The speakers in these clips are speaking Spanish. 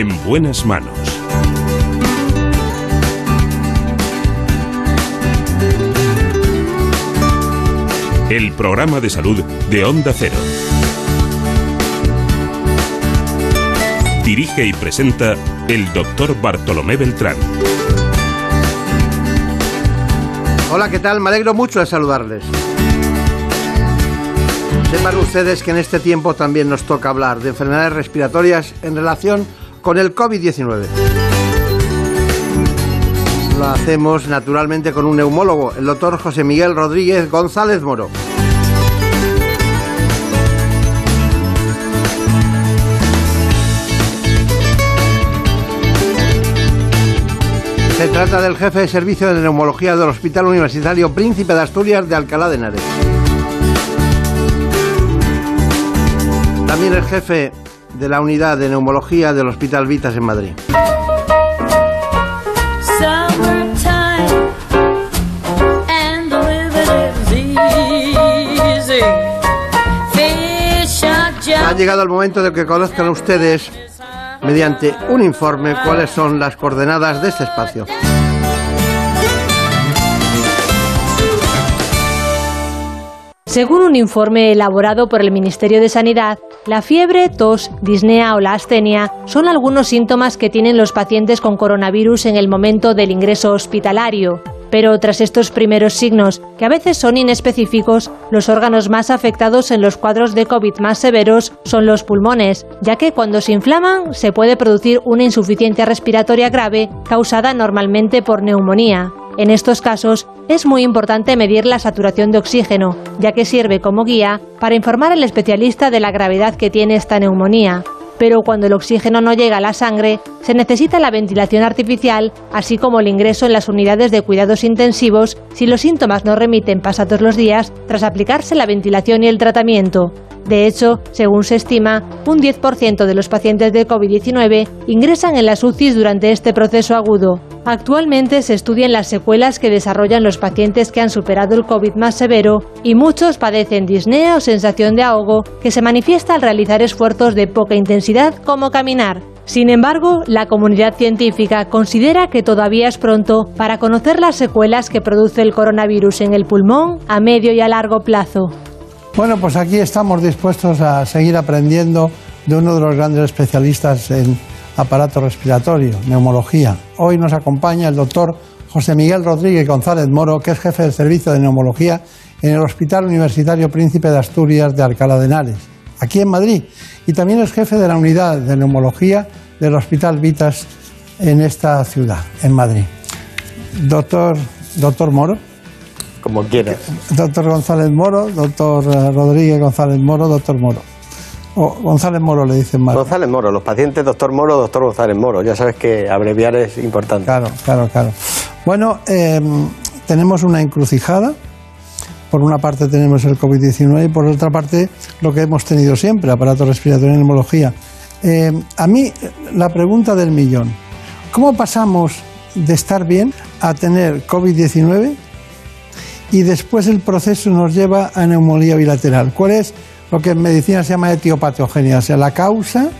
En buenas manos. El programa de salud de Onda Cero. Dirige y presenta el doctor Bartolomé Beltrán. Hola, ¿qué tal? Me alegro mucho de saludarles. Sepan ustedes que en este tiempo también nos toca hablar de enfermedades respiratorias en relación con el COVID-19. Lo hacemos naturalmente con un neumólogo, el doctor José Miguel Rodríguez González Moro. Se trata del jefe de servicio de neumología del Hospital Universitario Príncipe de Asturias de Alcalá de Henares. También el jefe de la unidad de neumología del Hospital Vitas en Madrid. Ha llegado el momento de que conozcan ustedes, mediante un informe, cuáles son las coordenadas de este espacio. Según un informe elaborado por el Ministerio de Sanidad, la fiebre, tos, disnea o la astenia son algunos síntomas que tienen los pacientes con coronavirus en el momento del ingreso hospitalario. Pero tras estos primeros signos, que a veces son inespecíficos, los órganos más afectados en los cuadros de COVID más severos son los pulmones, ya que cuando se inflaman se puede producir una insuficiencia respiratoria grave causada normalmente por neumonía. En estos casos es muy importante medir la saturación de oxígeno, ya que sirve como guía para informar al especialista de la gravedad que tiene esta neumonía. Pero cuando el oxígeno no llega a la sangre, se necesita la ventilación artificial, así como el ingreso en las unidades de cuidados intensivos si los síntomas no remiten pasados los días tras aplicarse la ventilación y el tratamiento. De hecho, según se estima, un 10% de los pacientes de COVID-19 ingresan en las UCIs durante este proceso agudo. Actualmente se estudian las secuelas que desarrollan los pacientes que han superado el COVID más severo y muchos padecen disnea o sensación de ahogo que se manifiesta al realizar esfuerzos de poca intensidad como caminar. Sin embargo, la comunidad científica considera que todavía es pronto para conocer las secuelas que produce el coronavirus en el pulmón a medio y a largo plazo. Bueno, pues aquí estamos dispuestos a seguir aprendiendo de uno de los grandes especialistas en aparato respiratorio, neumología. Hoy nos acompaña el doctor José Miguel Rodríguez González Moro, que es jefe del servicio de neumología en el Hospital Universitario Príncipe de Asturias de Alcalá de Henares, aquí en Madrid, y también es jefe de la unidad de neumología del Hospital Vitas en esta ciudad, en Madrid. Doctor, doctor Moro. Como quiera. Doctor González Moro, doctor eh, Rodríguez González Moro, doctor Moro. O González Moro le dicen más. González Moro, los pacientes doctor Moro, doctor González Moro. Ya sabes que abreviar es importante. Claro, claro, claro. Bueno, em, tenemos una encrucijada. Por una parte tenemos el COVID-19 y por otra parte lo que hemos tenido siempre, aparato respiratorio y neumología. Em, a mí, la pregunta del millón. ¿Cómo pasamos de estar bien a tener COVID-19 y después el proceso nos lleva a neumonía bilateral? ¿Cuál es lo que en medicina se llama etiopatogenia, o sea, la causa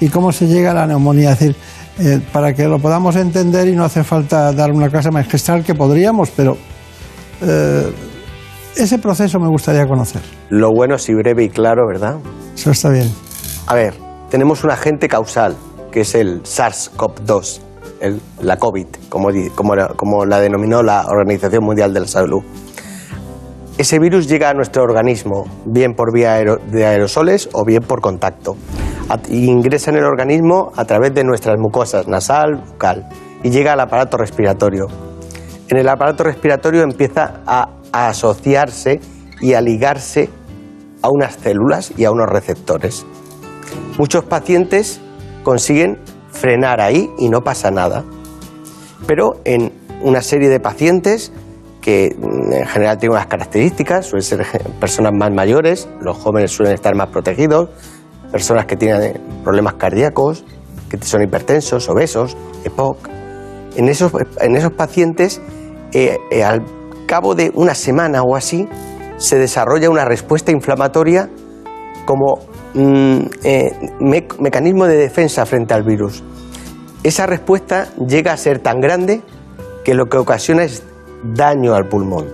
y cómo se llega a la neumonía. Es decir, eh, para que lo podamos entender y no hace falta dar una clase magistral que podríamos, pero eh, ese proceso me gustaría conocer. Lo bueno si breve y claro, ¿verdad? Eso está bien. A ver, tenemos un agente causal, que es el SARS-CoV-2, la COVID, como, como, como la denominó la Organización Mundial de la Salud. Ese virus llega a nuestro organismo bien por vía de aerosoles o bien por contacto. ingresa en el organismo a través de nuestras mucosas nasal, bucal y llega al aparato respiratorio. En el aparato respiratorio empieza a, a asociarse y a ligarse a unas células y a unos receptores. Muchos pacientes consiguen frenar ahí y no pasa nada. Pero en una serie de pacientes que mm, en general tiene unas características, suelen ser personas más mayores, los jóvenes suelen estar más protegidos, personas que tienen eh, problemas cardíacos, que son hipertensos, obesos, EPOC. En esos, en esos pacientes, eh, eh, al cabo de una semana o así, se desarrolla una respuesta inflamatoria como mm, mecanismo de defensa frente al virus. esa respuesta llega a ser tan grande que lo que ocasiona es daño al pulmón.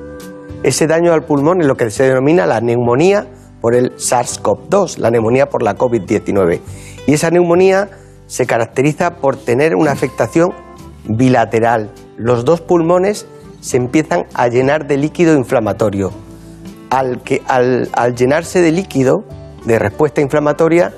Ese daño al pulmón es lo que se denomina la neumonía por el SARS-CoV-2, la neumonía por la COVID-19. Y esa neumonía se caracteriza por tener una afectación bilateral. Los dos pulmones se empiezan a llenar de líquido inflamatorio. Al, que, al, al llenarse de líquido, de respuesta inflamatoria,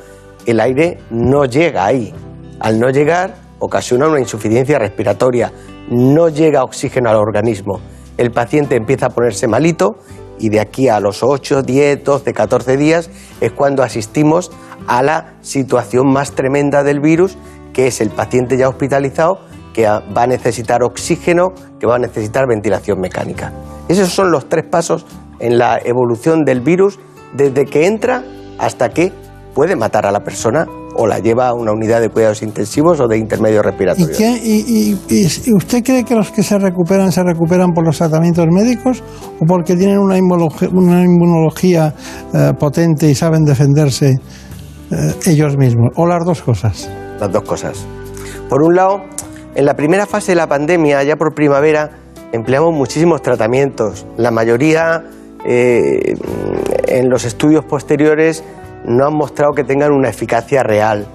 el aire no llega ahí. Al no llegar, ocasiona una insuficiencia respiratoria, no llega oxígeno al organismo. El paciente empieza a ponerse malito y de aquí a los 8, 10, 12, 14 días es cuando asistimos a la situación más tremenda del virus, que es el paciente ya hospitalizado que va a necesitar oxígeno, que va a necesitar ventilación mecánica. Esos son los tres pasos en la evolución del virus desde que entra hasta que puede matar a la persona o la lleva a una unidad de cuidados intensivos o de intermedio respiratorio. ¿Y, usted cree que los que se recuperan se recuperan por los tratamientos médicos o porque tienen una inmunología, eh, potente y saben defenderse eh, ellos mismos? ¿O las dos cosas? Las dos cosas. Por un lado, en la primera fase de la pandemia, ya por primavera, empleamos muchísimos tratamientos. La mayoría eh, en los estudios posteriores no han mostrado que tengan una eficacia real.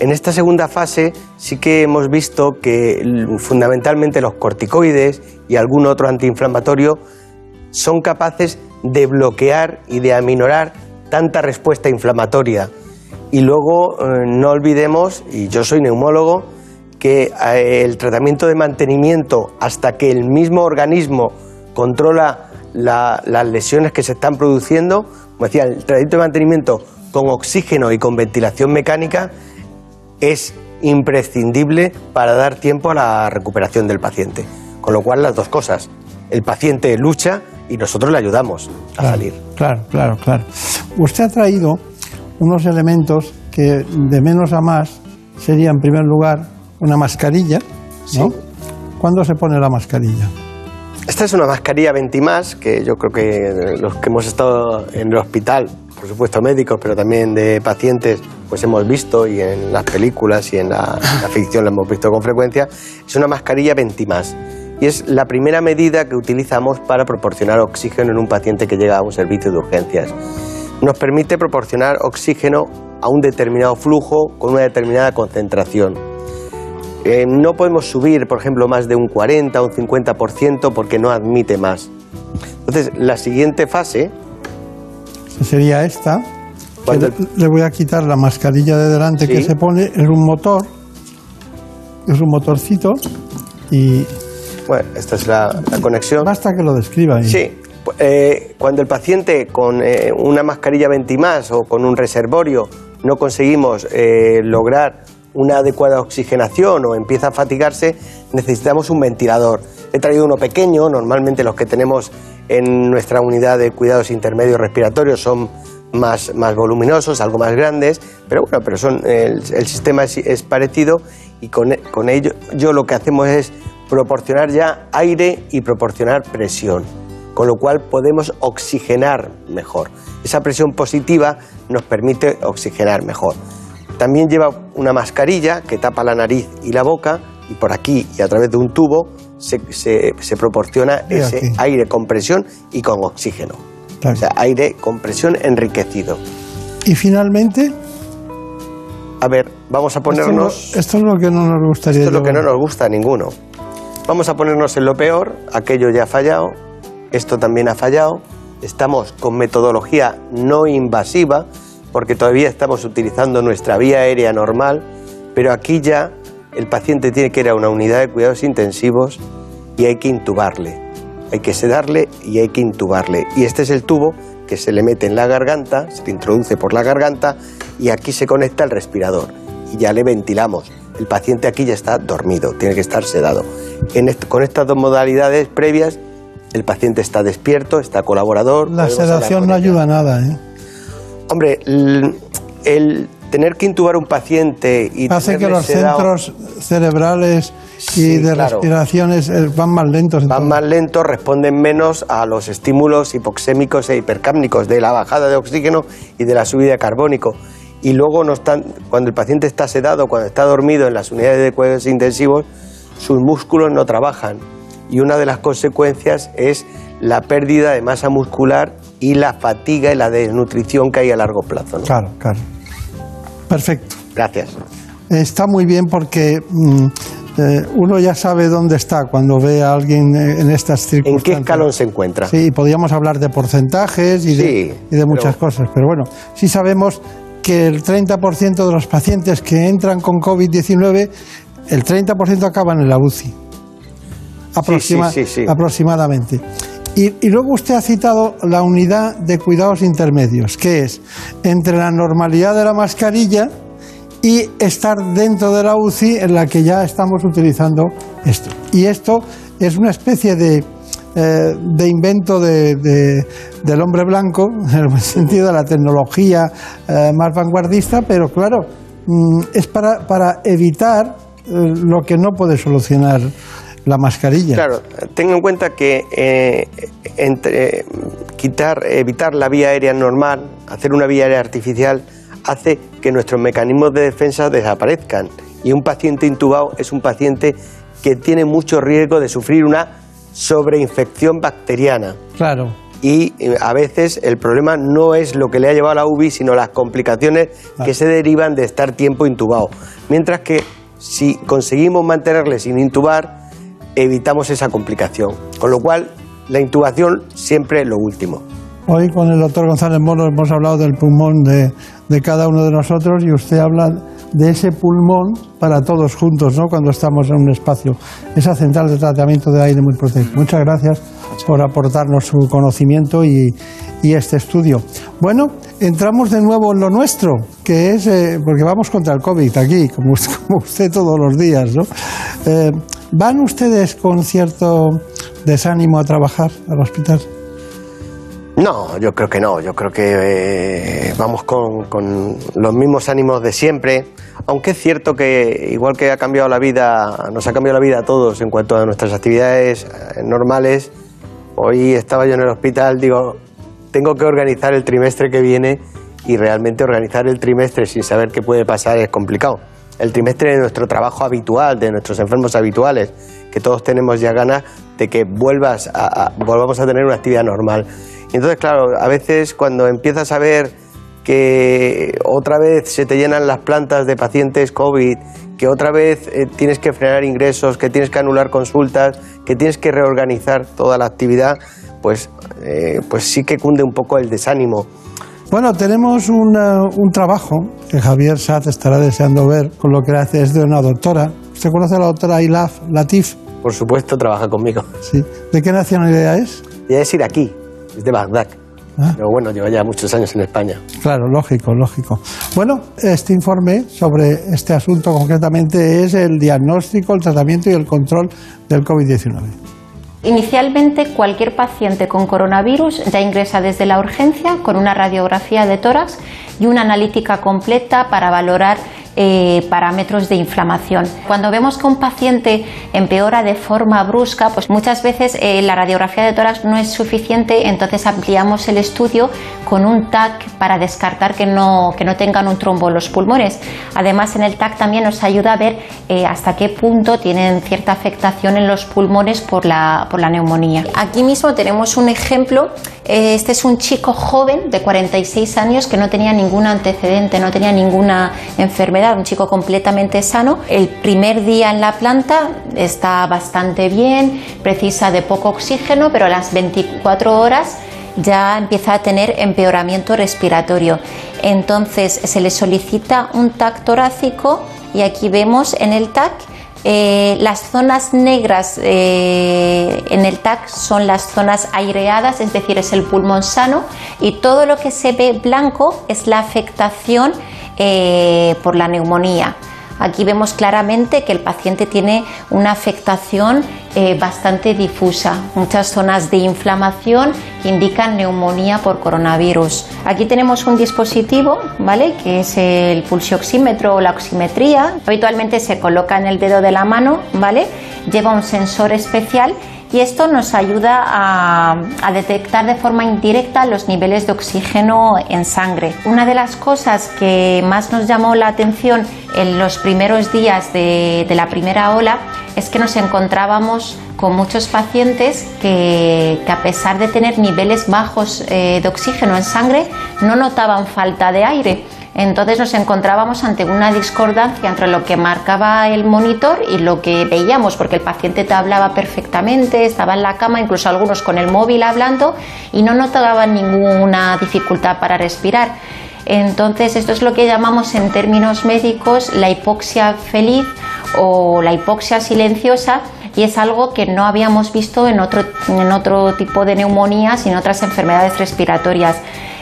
En esta segunda fase sí que hemos visto que fundamentalmente los corticoides y algún otro antiinflamatorio son capaces de bloquear y de aminorar tanta respuesta inflamatoria. Y luego eh, no olvidemos, y yo soy neumólogo, que eh, el tratamiento de mantenimiento hasta que el mismo organismo controla las lesiones que se están produciendo, como decía, el tratamiento de mantenimiento con oxígeno y con ventilación mecánica es imprescindible para dar tiempo a la recuperación del paciente. Con lo cual las dos cosas, el paciente lucha y nosotros le ayudamos a salir. Claro, claro, claro. Usted ha traído unos elementos que de menos a más sería en primer lugar una mascarilla, ¿no? ¿Cuándo se pone la mascarilla? Esta es una mascarilla 20 más, que yo creo que los que hemos estado en el hospital por supuesto médicos, pero también de pacientes, pues hemos visto y en las películas y en la, ficción lo hemos visto con frecuencia, es una mascarilla Ventimás. Y es la primera medida que utilizamos para proporcionar oxígeno en un paciente que llega a un servicio de urgencias. Nos permite proporcionar oxígeno a un determinado flujo con una determinada concentración. Eh, no podemos subir, por ejemplo, más de un 40 o un 50% porque no admite más. Entonces, la siguiente fase sería esta. Le, voy a quitar la mascarilla de delante que se pone, es un motor, es un motorcito y... Bueno, esta es la, conexión. Basta que lo describa. Sí, eh, cuando el paciente con eh, una mascarilla ventimás o con un reservorio no conseguimos eh, lograr una adecuada oxigenación o empieza a fatigarse, necesitamos un ventilador. He traído uno pequeño, normalmente los que tenemos en nuestra unidad de cuidados intermedios respiratorios son más, más voluminosos, algo más grandes, pero bueno, pero son, el, sistema es, parecido y con, con ello yo lo que hacemos es proporcionar ya aire y proporcionar presión, con lo cual podemos oxigenar mejor. Esa presión positiva nos permite oxigenar mejor. También lleva una mascarilla que tapa la nariz y la boca y por aquí y a través de un tubo se, proporciona ese aire con presión y con oxígeno. O sea, aire con presión enriquecido. Y finalmente... A ver, vamos a ponernos... Esto, es lo que no nos gustaría. Esto es lo que no nos gusta a ninguno. Vamos a ponernos en lo peor, aquello ya ha fallado, esto también ha fallado, estamos con metodología no invasiva, porque todavía estamos utilizando nuestra vía aérea normal, pero aquí ya el paciente tiene que ir a una unidad de cuidados intensivos y hay que intubarle. Hay que sedarle y hay que intubarle. Y este es el tubo que se le mete en la garganta, se le introduce por la garganta y aquí se conecta el respirador y ya le ventilamos. El paciente aquí ya está dormido, tiene que estar sedado. con estas dos modalidades previas, el paciente está despierto, está colaborador. La sedación no ayuda a nada, ¿eh? Hombre, el tener que intubar un paciente y hace que los centros cerebrales y de respiraciones eh, van más lentos. Van más lentos, responden menos a los estímulos hipoxémicos e hipercámnicos de la bajada de oxígeno y de la subida de carbónico. y luego no están, cuando el paciente está sedado, cuando está dormido en las unidades de cuidados intensivos, sus músculos no trabajan. Y una de las consecuencias es la pérdida de masa muscular y la fatiga y la desnutrición que hay a largo plazo. ¿no? Claro, claro. Perfecto. Gracias. Está muy bien porque mm, eh, uno ya sabe dónde está cuando ve a alguien eh, en estas ¿En circunstancias. qué escalón se encuentra? Sí, y podríamos hablar de porcentajes y de, Sí, y de muchas pero- cosas, pero bueno, sí sabemos que el 30% de los pacientes que entran con COVID-19, el 30% acaban en la UCI. Aproxima- sí, sí, sí. Aproximadamente. Y, luego usted ha citado la unidad de cuidados intermedios, que es entre la normalidad de la mascarilla y estar dentro de la UCI en la que ya estamos utilizando esto. Y esto es una especie de, eh, de invento de- de- del hombre blanco, en el sentido de la tecnología eh, más vanguardista, pero claro, mm, es para, para evitar eh, lo que no puede solucionar la mascarilla. Claro, tenga en cuenta que eh, entre, eh, quitar, evitar la vía aérea normal, hacer una vía aérea artificial, hace que nuestros mecanismos de defensa desaparezcan. Y un paciente intubado es un paciente que tiene mucho riesgo de sufrir una sobreinfección bacteriana. Claro. Y eh, a veces el problema no es lo que le ha llevado a la UBI, sino las complicaciones que se derivan de estar tiempo intubado. Mientras que si conseguimos mantenerle sin intubar, evitamos esa complicación. Con lo cual, la intubación siempre es lo último. Hoy con el doctor González Moro hemos hablado del pulmón de, de cada uno de nosotros y usted habla de ese pulmón para todos juntos, ¿no? Cuando estamos en un espacio, esa central de tratamiento de aire muy protegido. Muchas gracias por aportarnos su conocimiento y, y este estudio. Bueno, entramos de nuevo en lo nuestro, que es, eh, porque vamos contra el COVID aquí, como como usted todos los días, ¿no? Eh, ¿Van ustedes con cierto desánimo a trabajar al hospital? No, yo creo que no. Yo creo que eh, vamos con, con los mismos ánimos de siempre. Aunque es cierto que, igual que ha cambiado la vida, nos ha cambiado la vida a todos en cuanto a nuestras actividades eh, normales. Hoy estaba yo en el hospital, digo, tengo que organizar el trimestre que viene y realmente organizar el trimestre sin saber qué puede pasar es complicado. El trimestre de nuestro trabajo habitual, de nuestros enfermos habituales, que todos tenemos ya ganas de que vuelvas a, volvamos a tener una actividad normal. Entonces, claro, a veces cuando empiezas a ver que otra vez se te llenan las plantas de pacientes COVID, que otra vez eh, tienes que frenar ingresos, que tienes que anular consultas, que tienes que reorganizar toda la actividad, pues, eh, pues sí que cunde un poco el desánimo. Bueno, tenemos una- un trabajo que Javier Sat estará deseando ver con lo que hace es de una doctora. ¿Usted conoce a la doctora Ilaf Latif? Por supuesto, trabaja conmigo. Sí. ¿De qué nacionalidad es? Ella es iraquí, es de Bagdad. Ah. Pero bueno, lleva ya muchos años en España. Claro, lógico, lógico. Bueno, este informe sobre este asunto concretamente es el diagnóstico, el tratamiento y el control del COVID-19. Inicialmente, cualquier paciente con coronavirus ya ingresa desde la urgencia con una radiografía de tórax y una analítica completa para valorar eh, parámetros de inflamación. Cuando vemos que un paciente empeora de forma brusca, pues muchas veces eh, la radiografía de tórax no es suficiente, entonces ampliamos el estudio con un TAC para descartar que no, que no tengan un trombo en los pulmones. Además, en el TAC también nos ayuda a ver eh, hasta qué punto tienen cierta afectación en los pulmones por la, por la neumonía. Aquí mismo tenemos un ejemplo. Este es un chico joven de 46 años que no tenía ningún antecedente, no tenía ninguna enfermedad, un chico completamente sano. El primer día en la planta está bastante bien, precisa de poco oxígeno, pero a las 24 horas ya empieza a tener empeoramiento respiratorio. Entonces se le solicita un TAC torácico y aquí vemos en el TAC eh, las zonas negras eh, en el TAC son las zonas aireadas, es decir, es el pulmón sano y todo lo que se ve blanco es la afectación eh, por la neumonía. Aquí vemos claramente que el paciente tiene una afectación eh, bastante difusa, muchas zonas de inflamación que indican neumonía por coronavirus. Aquí tenemos un dispositivo, ¿vale? Que es el pulsioxímetro o la oximetría. Habitualmente se coloca en el dedo de la mano, ¿vale? Lleva un sensor especial y esto nos ayuda a, detectar de forma indirecta los niveles de oxígeno en sangre. Una de las cosas que más nos llamó la atención en los primeros días de, la primera ola es que nos encontrábamos con muchos pacientes que, a pesar de tener niveles bajos eh, de oxígeno en sangre no notaban falta de aire entonces nos encontrábamos ante una discordancia entre lo que marcaba el monitor y lo que veíamos, porque el paciente te hablaba perfectamente, estaba en la cama, incluso algunos con el móvil hablando y no notaban ninguna dificultad para respirar. Entonces, esto es lo que llamamos en términos médicos la hipoxia feliz o la hipoxia silenciosa y es algo que no habíamos visto en otro, en otro tipo de neumonías y en otras enfermedades respiratorias.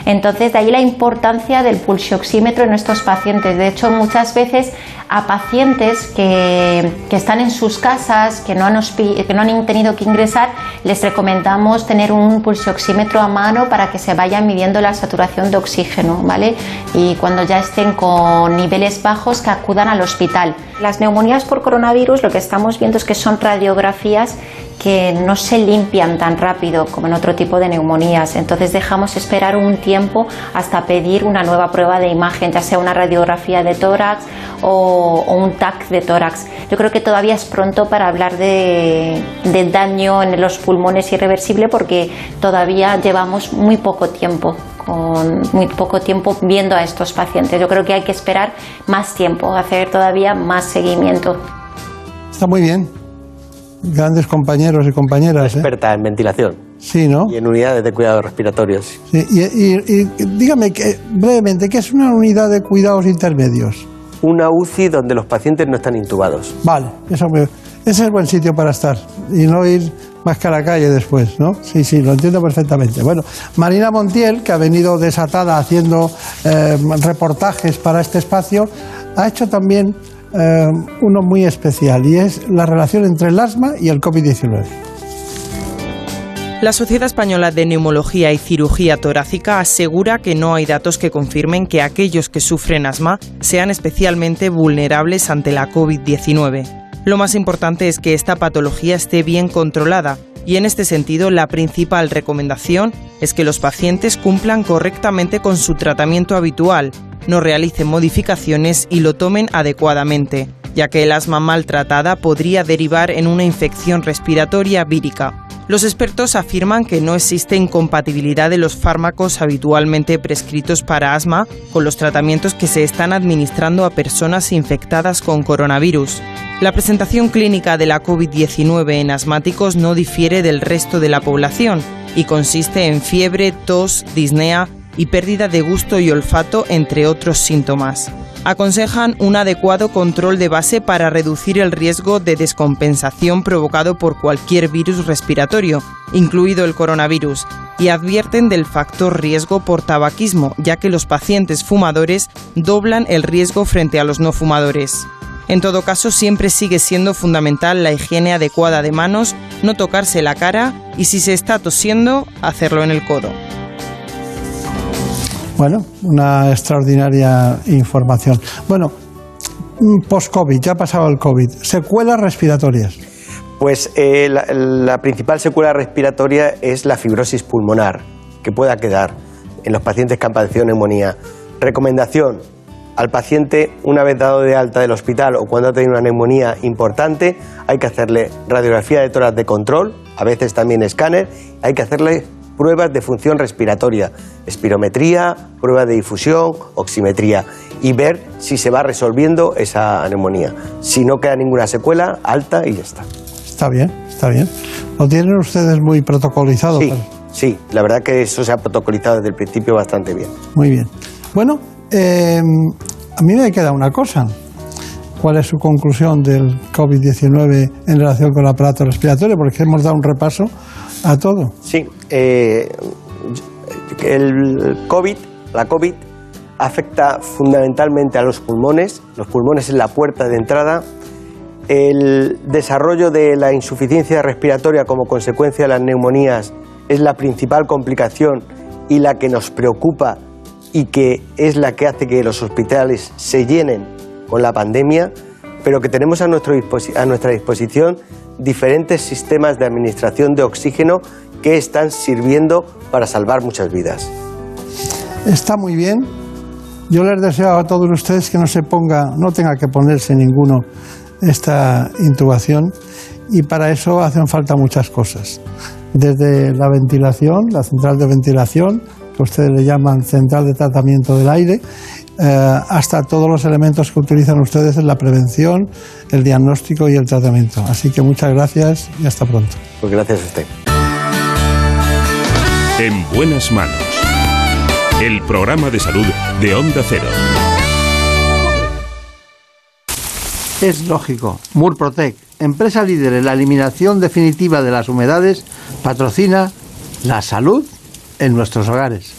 Entonces, de ahí la importancia del pulsioxímetro en estos pacientes. De hecho, muchas veces a pacientes que, están en sus casas, que no, han, que no han tenido que ingresar, les recomendamos tener un pulsioxímetro a mano para que se vayan midiendo la saturación de oxígeno, ¿vale? Y cuando ya estén con niveles bajos, que acudan al hospital. Las neumonías por coronavirus lo que estamos viendo es que son radiografías que no se limpian tan rápido como en otro tipo de neumonías. Entonces dejamos esperar un tiempo hasta pedir una nueva prueba de imagen, ya sea una radiografía de tórax o, un TAC de tórax. Yo creo que todavía es pronto para hablar de, de daño en los pulmones irreversible porque todavía llevamos muy poco tiempo con muy poco tiempo viendo a estos pacientes. Yo creo que hay que esperar más tiempo, hacer todavía más seguimiento. Está muy bien, grandes compañeros y compañeras. ¿eh? Experta en ventilación. Sí, ¿no? Y en unidades de cuidados respiratorios. Sí, y, dígame que, brevemente, ¿qué es una unidad de cuidados intermedios? Una UCI donde los pacientes no están intubados. Vale, eso ese es buen sitio para estar y no ir más que a la calle después, ¿no? Sí, sí, lo entiendo perfectamente. Bueno, Marina Montiel, que ha venido desatada haciendo eh, reportajes para este espacio, ha hecho también eh, uno muy especial y es la relación entre el asma y el COVID-19. La Sociedad Española de Neumología y Cirugía Torácica asegura que no hay datos que confirmen que aquellos que sufren asma sean especialmente vulnerables ante la COVID-19. Lo más importante es que esta patología esté bien controlada y en este sentido la principal recomendación es que los pacientes cumplan correctamente con su tratamiento habitual no realicen modificaciones y lo tomen adecuadamente, ya que el asma maltratada podría derivar en una infección respiratoria vírica. Los expertos afirman que no existe incompatibilidad de los fármacos habitualmente prescritos para asma con los tratamientos que se están administrando a personas infectadas con coronavirus. La presentación clínica de la COVID-19 en asmáticos no difiere del resto de la población y consiste en fiebre, tos, disnea, y pérdida de gusto y olfato, entre otros síntomas. Aconsejan un adecuado control de base para reducir el riesgo de descompensación provocado por cualquier virus respiratorio, incluido el coronavirus, y advierten del factor riesgo por tabaquismo, ya que los pacientes fumadores doblan el riesgo frente a los no fumadores. En todo caso, siempre sigue siendo fundamental la higiene adecuada de manos, no tocarse la cara y si se está tosiendo, hacerlo en el codo. Bueno, una extraordinaria información. Bueno, mm, post-COVID, ya ha pasado el COVID, secuelas respiratorias. Pues eh, la, principal secuela respiratoria es la fibrosis pulmonar, que pueda quedar en los pacientes que han padecido neumonía. Recomendación, al paciente, una vez dado de alta del hospital o cuando ha tenido una neumonía importante, hay que hacerle radiografía de tórax de control, a veces también escáner, hay que hacerle pruebas de función respiratoria, espirometría, prueba de difusión, oximetría y ver si se va resolviendo esa neumonía. Si no queda ninguna secuela, alta y ya está. Está bien, está bien. ¿Lo tienen ustedes muy protocolizado? Sí, sí, la verdad que eso se ha protocolizado desde el principio bastante bien. Muy bien. Bueno, eh, a mí me queda una cosa. ¿Cuál es su conclusión del COVID-19 en relación con el aparato respiratorio? Porque hemos dado un repaso a todo. Sí, eh, el COVID, la COVID, afecta fundamentalmente a los pulmones. Los pulmones es la puerta de entrada. El desarrollo de la insuficiencia respiratoria como consecuencia de las neumonías es la principal complicación y la que nos preocupa y que es la que hace que los hospitales se llenen con la pandemia, pero que tenemos a, nuestro a nuestra disposición diferentes sistemas de administración de oxígeno que están sirviendo para salvar muchas vidas. Está muy bien. Yo les deseo a todos ustedes que no se ponga, no tenga que ponerse ninguno esta intubación y para eso hacen falta muchas cosas. Desde la ventilación, la central de ventilación, que ustedes le llaman central de tratamiento del aire, hasta todos los elementos que utilizan ustedes en la prevención, el diagnóstico y el tratamiento. Así que muchas gracias y hasta pronto. Pues gracias a usted. En buenas manos. El programa de salud de Onda Cero. Es lógico. Murprotec, empresa líder en la eliminación definitiva de las humedades, patrocina la salud en nuestros hogares.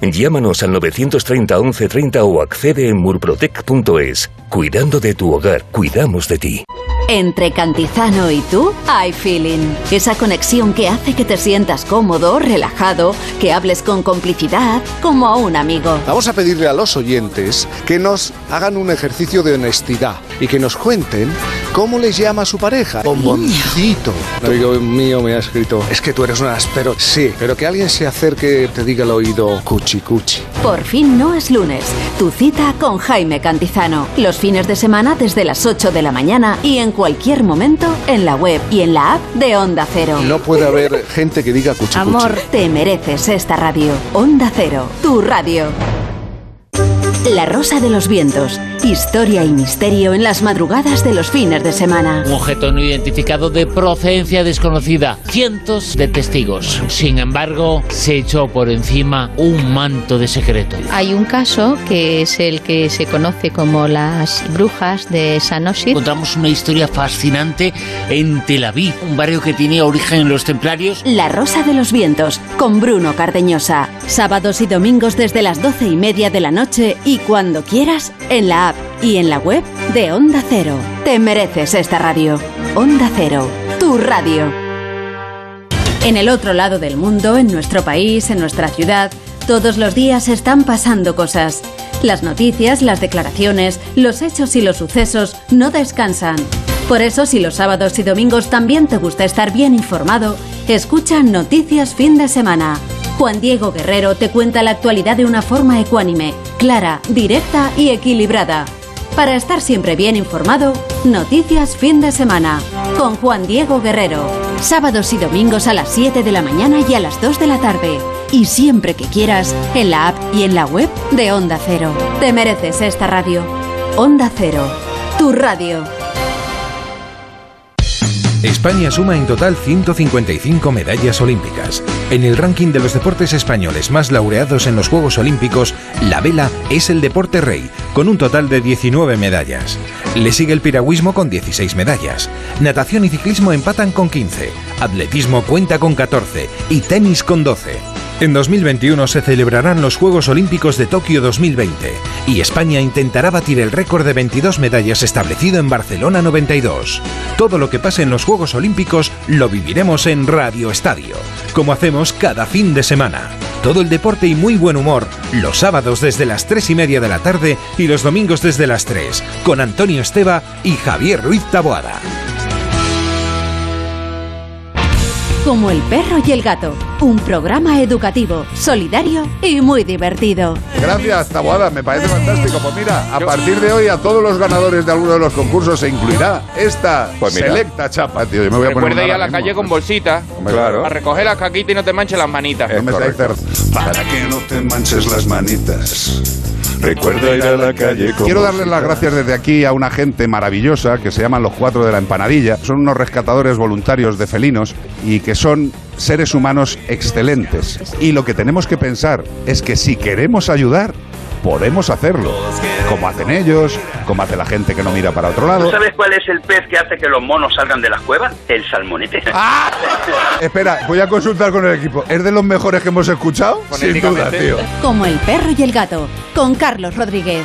Llámanos al 930 1130 o accede en murprotec.es. Cuidando de tu hogar, cuidamos de ti. Entre Cantizano y tú hay feeling. Esa conexión que hace que te sientas cómodo, relajado, que hables con complicidad, como a un amigo. Vamos a pedirle a los oyentes que nos hagan un ejercicio de honestidad y que nos cuenten cómo les llama a su pareja. Bomboncito. Un amigo mío me ha escrito, es que tú eres un áspero. Sí, pero que alguien se acerque y te diga al oído cuchi cuchi. Por fin no es lunes. Tu cita con Jaime Cantizano. Los fines de semana desde las 8 de la mañana y en cualquier momento en la web y en la app de Onda Cero. No puede haber gente que diga cuchi Amor, te mereces esta radio. Onda Cero, tu radio. La Rosa de los Vientos. Historia y misterio en las madrugadas de los fines de semana. Un objeto no identificado de procedencia desconocida. Cientos de testigos. Sin embargo, se echó por encima un manto de secreto. Hay un caso que es el que se conoce como las brujas de Sanosit. Encontramos una historia fascinante en Tel Aviv, un barrio que tiene origen en los templarios. La Rosa de los Vientos, con Bruno Cardeñosa. Sábados y domingos desde las doce y media de la noche y cuando quieras en la app y en la web de Onda Cero. Te mereces esta radio. Onda Cero, tu radio. En el otro lado del mundo, en nuestro país, en nuestra ciudad, todos los días están pasando cosas. Las noticias, las declaraciones, los hechos y los sucesos no descansan. Por eso, si los sábados y domingos también te gusta estar bien informado, escucha Noticias Fin de Semana. Juan Diego Guerrero te cuenta la actualidad de una forma ecuánime, clara, directa y equilibrada. Para estar siempre bien informado, Noticias Fin de Semana con Juan Diego Guerrero. Sábados y domingos a las 7 de la mañana y a las 2 de la tarde. Y siempre que quieras, en la app y en la web de Onda Cero. Te mereces esta radio. Onda Cero, tu radio. España suma en total 155 medallas olímpicas. En el ranking de los deportes españoles más laureados en los Juegos Olímpicos, la vela es el deporte rey, con un total de 19 medallas. Le sigue el piragüismo con 16 medallas. Natación y ciclismo empatan con 15. Atletismo cuenta con 14 y tenis con 12. En 2021 se celebrarán los Juegos Olímpicos de Tokio 2020 y España intentará batir el récord de 22 medallas establecido en Barcelona 92. Todo lo que pase en los Juegos Olímpicos lo viviremos en Radio Estadio, como hacemos cada fin de semana. Todo el deporte y muy buen humor, los sábados desde las 3 y media de la tarde y los domingos desde las 3, con Antonio Esteba y Javier Ruiz Taboada. Como el perro y el gato, un programa educativo, solidario y muy divertido. Gracias, Taboada, me parece fantástico. Pues mira, a partir de hoy a todos los ganadores de alguno de los concursos se incluirá esta Pues selecta chapa, tío. Yo me voy a poner Recuerda una ir a la calle con bolsita. Claro. A recoger las caquitas y no te manches las manitas. No me Para que no te manches las manitas. Recuerda ir a la calle con Quiero darles las gracias desde aquí a una gente maravillosa que se llaman los cuatro de la empanadilla. Son unos rescatadores voluntarios de felinos y que son seres humanos excelentes. Y lo que tenemos que pensar es que si queremos ayudar, podemos hacerlo. Como hacen ellos, como hace la gente que no mira para otro lado. ¿Tú sabes cuál es el pez que hace que los monos salgan de las cuevas? El salmonete. Espera, voy a consultar con el equipo. ¿Es de los mejores que hemos escuchado? Sin duda, tío. Como el perro y el gato, con Carlos Rodríguez.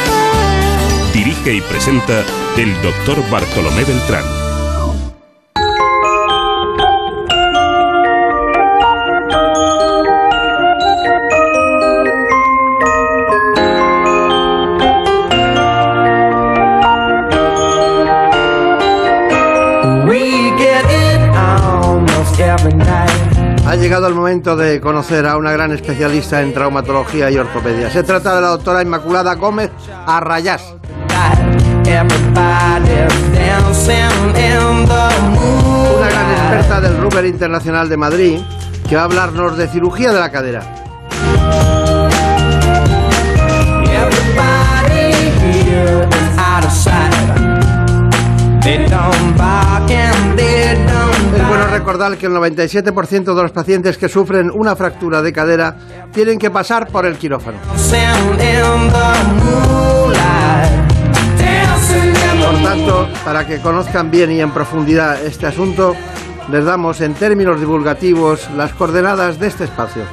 Dirige y presenta el doctor Bartolomé Beltrán. Ha llegado el momento de conocer a una gran especialista en traumatología y ortopedia. Se trata de la doctora Inmaculada Gómez Arrayás. Una gran experta del Ruber Internacional de Madrid que va a hablarnos de cirugía de la cadera. Es bueno recordar que el 97% de los pacientes que sufren una fractura de cadera tienen que pasar por el quirófano. Por tanto, para que conozcan bien y en profundidad este asunto, les damos en términos divulgativos las coordenadas de este espacio.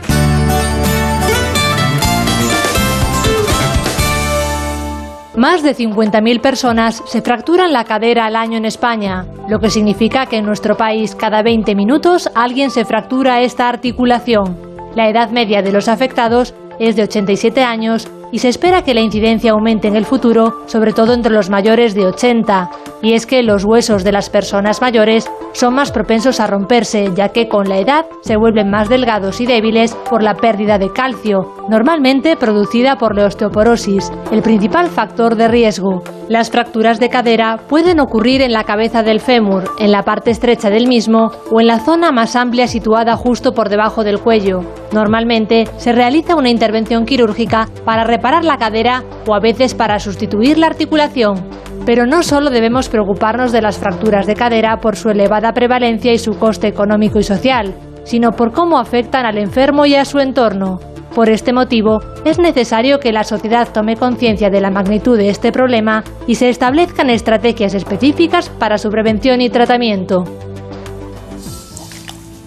Más de 50.000 personas se fracturan la cadera al año en España, lo que significa que en nuestro país cada 20 minutos alguien se fractura esta articulación. La edad media de los afectados es de 87 años y se espera que la incidencia aumente en el futuro, sobre todo entre los mayores de 80. Y es que los huesos de las personas mayores son más propensos a romperse, ya que con la edad se vuelven más delgados y débiles por la pérdida de calcio, normalmente producida por la osteoporosis, el principal factor de riesgo. Las fracturas de cadera pueden ocurrir en la cabeza del fémur, en la parte estrecha del mismo o en la zona más amplia situada justo por debajo del cuello. Normalmente se realiza una intervención quirúrgica para reparar la cadera o a veces para sustituir la articulación. Pero no solo debemos preocuparnos de las fracturas de cadera por su elevada prevalencia y su coste económico y social, sino por cómo afectan al enfermo y a su entorno. Por este motivo, es necesario que la sociedad tome conciencia de la magnitud de este problema y se establezcan estrategias específicas para su prevención y tratamiento.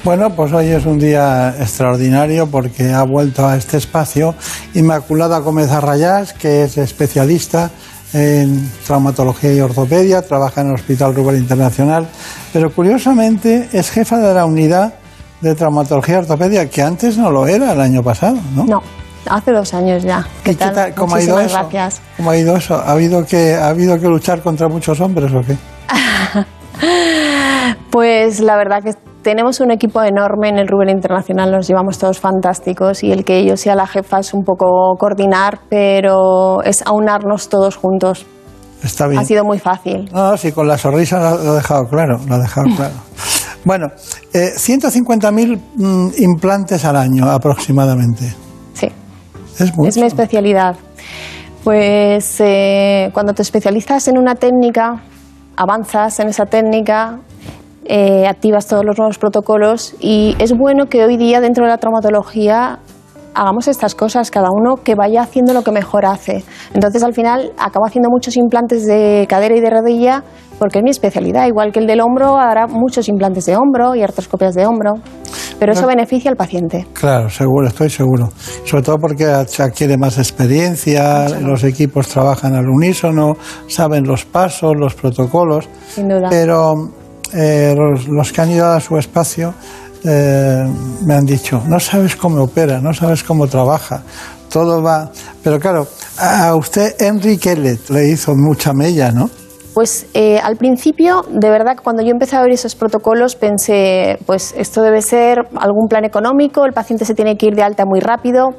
Bueno, pues hoy es un día extraordinario porque ha vuelto a este espacio Inmaculada Gómez Arrayás, que es especialista en traumatología y ortopedia, trabaja en el Hospital Ruber Internacional, pero curiosamente es jefa de la unidad de traumatología y ortopedia, que antes no lo era el año pasado, ¿no? No, hace dos años ya. ¿Qué tal? ¿Cómo ha ido eso? gracias. ¿Cómo ha ido eso? ¿Ha habido que, ha habido que luchar contra muchos hombres o qué? Pues la verdad que tenemos un equipo enorme en el Ruber Internacional, nos llevamos todos fantásticos y el que yo sea la jefa es un poco coordinar, pero es aunarnos todos juntos. Está bien. Ha sido muy fácil. No, sí, con la sonrisa lo, ha dejado claro, lo ha dejado claro. Bueno, eh, 150.000 mm, implantes al año aproximadamente. Sí. Es mucho. Es mi especialidad. Pues eh, cuando te especializas en una técnica, avanzas en esa técnica, eh, activas todos los nuevos protocolos y es bueno que hoy día dentro de la traumatología hagamos estas cosas, cada uno que vaya haciendo lo que mejor hace. Entonces al final acabo haciendo muchos implantes de cadera y de rodilla porque es mi especialidad, igual que el del hombro, hará muchos implantes de hombro y artroscopias de hombro, pero eso beneficia al paciente. Claro, seguro, estoy seguro. Sobre todo porque se adquiere más experiencia, los equipos trabajan al unísono, saben los pasos, los protocolos. Sin duda. Pero eh, los, los que han ido a su espacio eh, me han dicho, no sabes cómo opera, no sabes cómo trabaja, todo va... Pero claro, a usted Henry Kellett le hizo mucha mella, ¿no? Pues eh, al principio, de verdad, cuando yo empecé a ver esos protocolos, pensé, pues esto debe ser algún plan económico, el paciente se tiene que ir de alta muy rápido.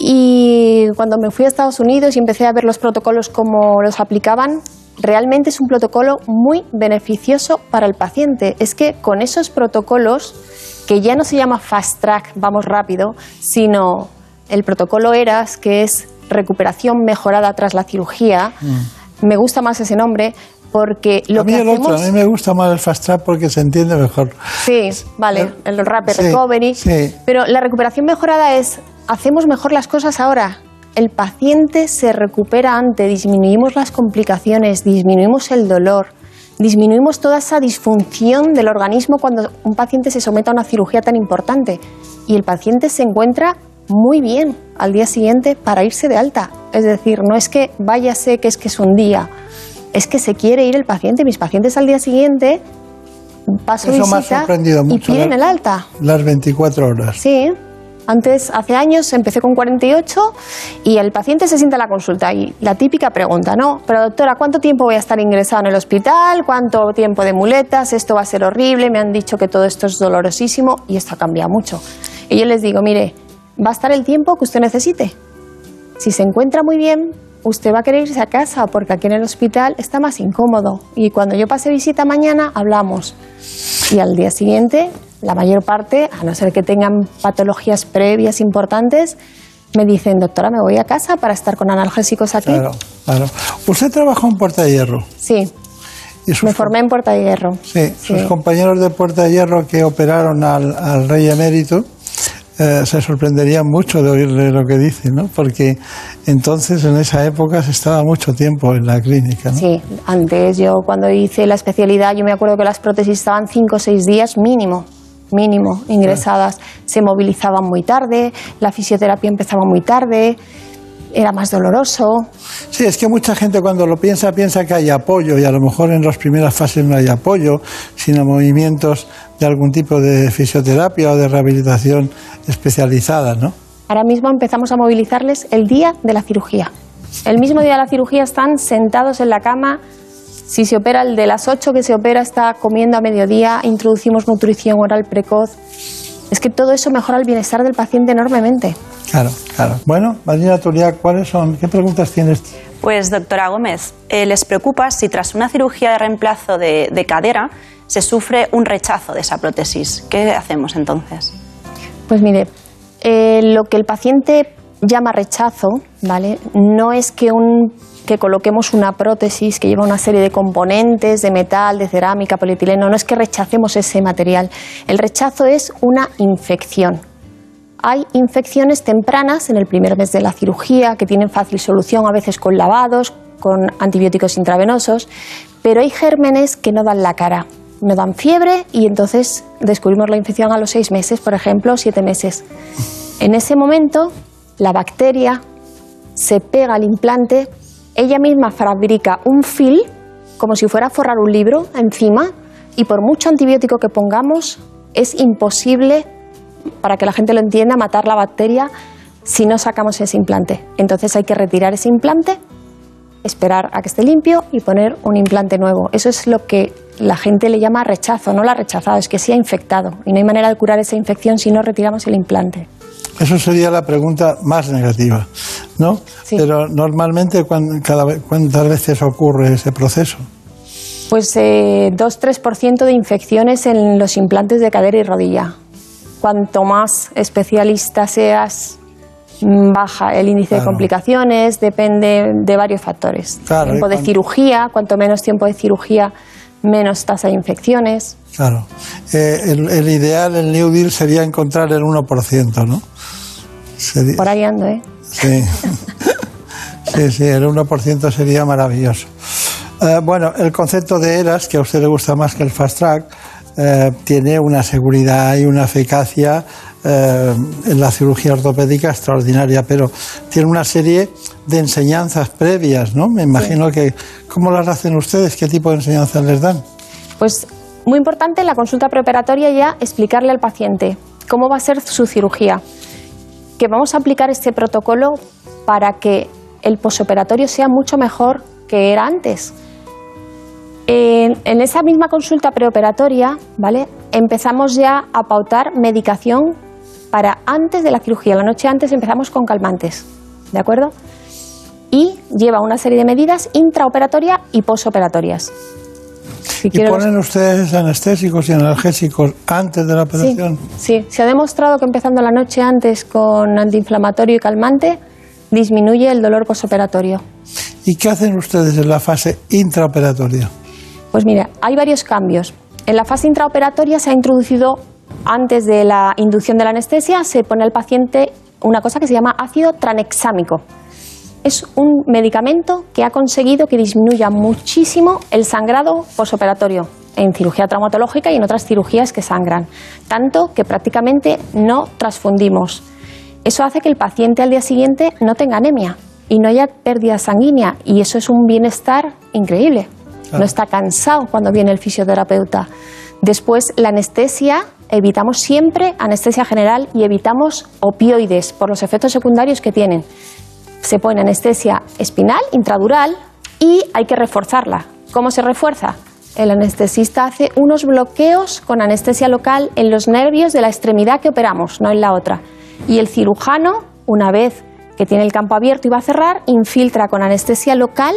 Y cuando me fui a Estados Unidos y empecé a ver los protocolos como los aplicaban, realmente es un protocolo muy beneficioso para el paciente. Es que con esos protocolos, que ya no se llama fast track, vamos rápido, sino el protocolo ERAS, que es recuperación mejorada tras la cirugía, me gusta más ese nombre porque lo a mí que el hacemos... otro, a mí me gusta más el fast track porque se entiende mejor. Sí, vale, el Rapid Sí, Recovery. sí. Pero la recuperación mejorada es, hacemos mejor las cosas ahora. El paciente se recupera antes, disminuimos las complicaciones, disminuimos el dolor, disminuimos toda esa disfunción del organismo cuando un paciente se somete a una cirugía tan importante. Y el paciente se encuentra muy bien al día siguiente para irse de alta. Es decir, no es que váyase, que es que es un día, es que se quiere ir el paciente. Mis pacientes al día siguiente paso Eso me ha visita sorprendido y piden el alta. Las 24 horas. Sí. Antes, hace años, empecé con 48 y el paciente se sienta en la consulta y la típica pregunta, ¿no? Pero doctora, ¿cuánto tiempo voy a estar ingresado en el hospital? ¿Cuánto tiempo de muletas? Esto va a ser horrible, me han dicho que todo esto es dolorosísimo y esto ha cambiado mucho. Y yo les digo, mire, va a estar el tiempo que usted necesite. Si se encuentra muy bien, usted va a querer irse a casa porque aquí en el hospital está más incómodo. Y cuando yo pase visita mañana, hablamos. Y al día siguiente, la mayor parte, a no ser que tengan patologías previas importantes, me dicen, doctora, me voy a casa para estar con analgésicos aquí. Claro, claro. Usted trabajó en Puerta de Hierro. Sí. Y Me formé en Puerta de Hierro. Sí, sus compañeros de Puerta de Hierro que operaron al, al rey emérito eh, se sorprenderían mucho de oírle lo que dice, ¿no? Porque entonces en esa época se estaba mucho tiempo en la clínica, ¿no? Sí, antes yo cuando hice la especialidad, yo me acuerdo que las prótesis estaban 5 o 6 días mínimo, mínimo, ingresadas. Se movilizaban muy tarde, la fisioterapia empezaba muy tarde, era más doloroso. Sí, es que mucha gente cuando lo piensa piensa que hay apoyo y a lo mejor en las primeras fases no hay apoyo, sino movimientos de algún tipo de fisioterapia o de rehabilitación especializada, ¿no? Ahora mismo empezamos a movilizarles el día de la cirugía. El mismo día de la cirugía están sentados en la cama. Si se opera el de las 8 que se opera, está comiendo a mediodía, introducimos nutrición oral precoz. Es que todo eso mejora el bienestar del paciente enormemente. Claro, claro. Bueno, Marina Turia, ¿cuáles son? ¿Qué preguntas tienes? Pues, doctora Gómez, eh, ¿les preocupa si tras una cirugía de reemplazo de, de cadera se sufre un rechazo de esa prótesis? ¿Qué hacemos entonces? Pues mire, eh, lo que el paciente llama rechazo, ¿vale? No es que, un, que coloquemos una prótesis que lleva una serie de componentes de metal, de cerámica, polietileno, no es que rechacemos ese material. El rechazo es una infección. Hay infecciones tempranas en el primer mes de la cirugía que tienen fácil solución, a veces con lavados, con antibióticos intravenosos, pero hay gérmenes que no dan la cara, no dan fiebre y entonces descubrimos la infección a los seis meses, por ejemplo, siete meses. En ese momento, la bacteria se pega al implante, ella misma fabrica un fil, como si fuera a forrar un libro encima, y por mucho antibiótico que pongamos, es imposible, para que la gente lo entienda, matar la bacteria si no sacamos ese implante. Entonces hay que retirar ese implante, esperar a que esté limpio y poner un implante nuevo. Eso es lo que la gente le llama rechazo, no la ha rechazado, es que sí ha infectado. Y no hay manera de curar esa infección si no retiramos el implante. Eso sería la pregunta más negativa, ¿no? Pero normalmente, ¿cuán- cada ve- ¿cuántas veces ocurre ese proceso? Pues eh, 2-3% de infecciones en los implantes de cadera y rodilla. Cuanto más especialista seas, mm, baja el índice de complicaciones, depende de varios factores. Claro, tiempo de cirugía, cuanto menos tiempo de cirugía, menos tasa de infecciones. Claro. Eh, el, el ideal, el New Deal, sería encontrar el 1%, ¿no? Sería- Por ahí ando, ¿eh? Sí. sí, sí, el 1% sería maravilloso. Eh, bueno, el concepto de ERAS, que a usted le gusta más que el Fast Track, eh, tiene una seguridad y una eficacia eh, en la cirugía ortopédica extraordinaria, pero tiene una serie de enseñanzas previas, ¿no? Me imagino que, ¿cómo las hacen ustedes? ¿Qué tipo de enseñanzas les dan? Pues muy importante en la consulta preoperatoria ya explicarle al paciente cómo va a ser su cirugía, que vamos a aplicar este protocolo para que el posoperatorio sea mucho mejor que era antes. En, en esa misma consulta preoperatoria, ¿vale? Empezamos ya a pautar medicación para antes de la cirugía. La noche antes empezamos con calmantes, ¿de acuerdo? Y lleva una serie de medidas intraoperatorias y posoperatorias. Si ¿Y los- ponen ustedes anestésicos y analgésicos antes de la operación? Sí, se ha demostrado que empezando la noche antes con antiinflamatorio y calmante disminuye el dolor posoperatorio. ¿Y qué hacen ustedes en la fase intraoperatoria? Pues mira, hay varios cambios. En la fase intraoperatoria se ha introducido, antes de la inducción de la anestesia, se pone al paciente una cosa que se llama ácido tranexámico. Es un medicamento que ha conseguido que disminuya muchísimo el sangrado posoperatorio en cirugía traumatológica y en otras cirugías que sangran, tanto que prácticamente no transfundimos. Eso hace que el paciente al día siguiente no tenga anemia y no haya pérdida sanguínea y eso es un bienestar increíble. No está cansado cuando viene el fisioterapeuta. Después, la anestesia, evitamos siempre anestesia general y evitamos opioides por los efectos secundarios que tienen. Se pone anestesia espinal, intradural y hay que reforzarla. ¿Cómo se refuerza? El anestesista hace unos bloqueos con anestesia local en los nervios de la extremidad que operamos, no en la otra. Y el cirujano, una vez que tiene el campo abierto y va a cerrar, infiltra con anestesia local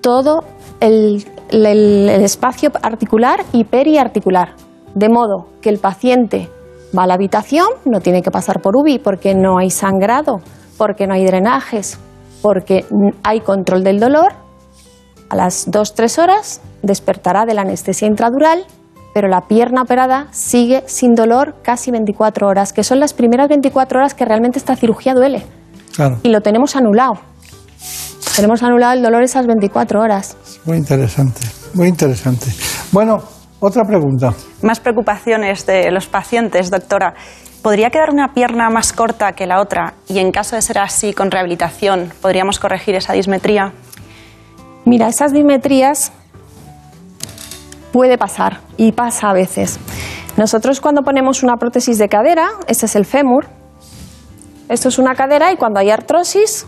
todo el, espacio articular y periarticular, de modo que el paciente va a la habitación, no tiene que pasar por UBI porque no hay sangrado, porque no hay drenajes, porque hay control del dolor. A las 2-3 horas despertará de la anestesia intradural, pero la pierna operada sigue sin dolor casi 24 horas, que son las primeras 24 horas que realmente esta cirugía duele. Y lo tenemos anulado. Tenemos anulado el dolor esas 24 horas. Muy interesante, muy interesante. Bueno, otra pregunta. Más preocupaciones de los pacientes, doctora. ¿Podría quedar una pierna más corta que la otra? Y en caso de ser así, con rehabilitación, ¿podríamos corregir esa dismetría? Mira, esas dismetrías puede pasar y pasa a veces. Nosotros cuando ponemos una prótesis de cadera, este es el fémur, esto es una cadera y cuando hay artrosis,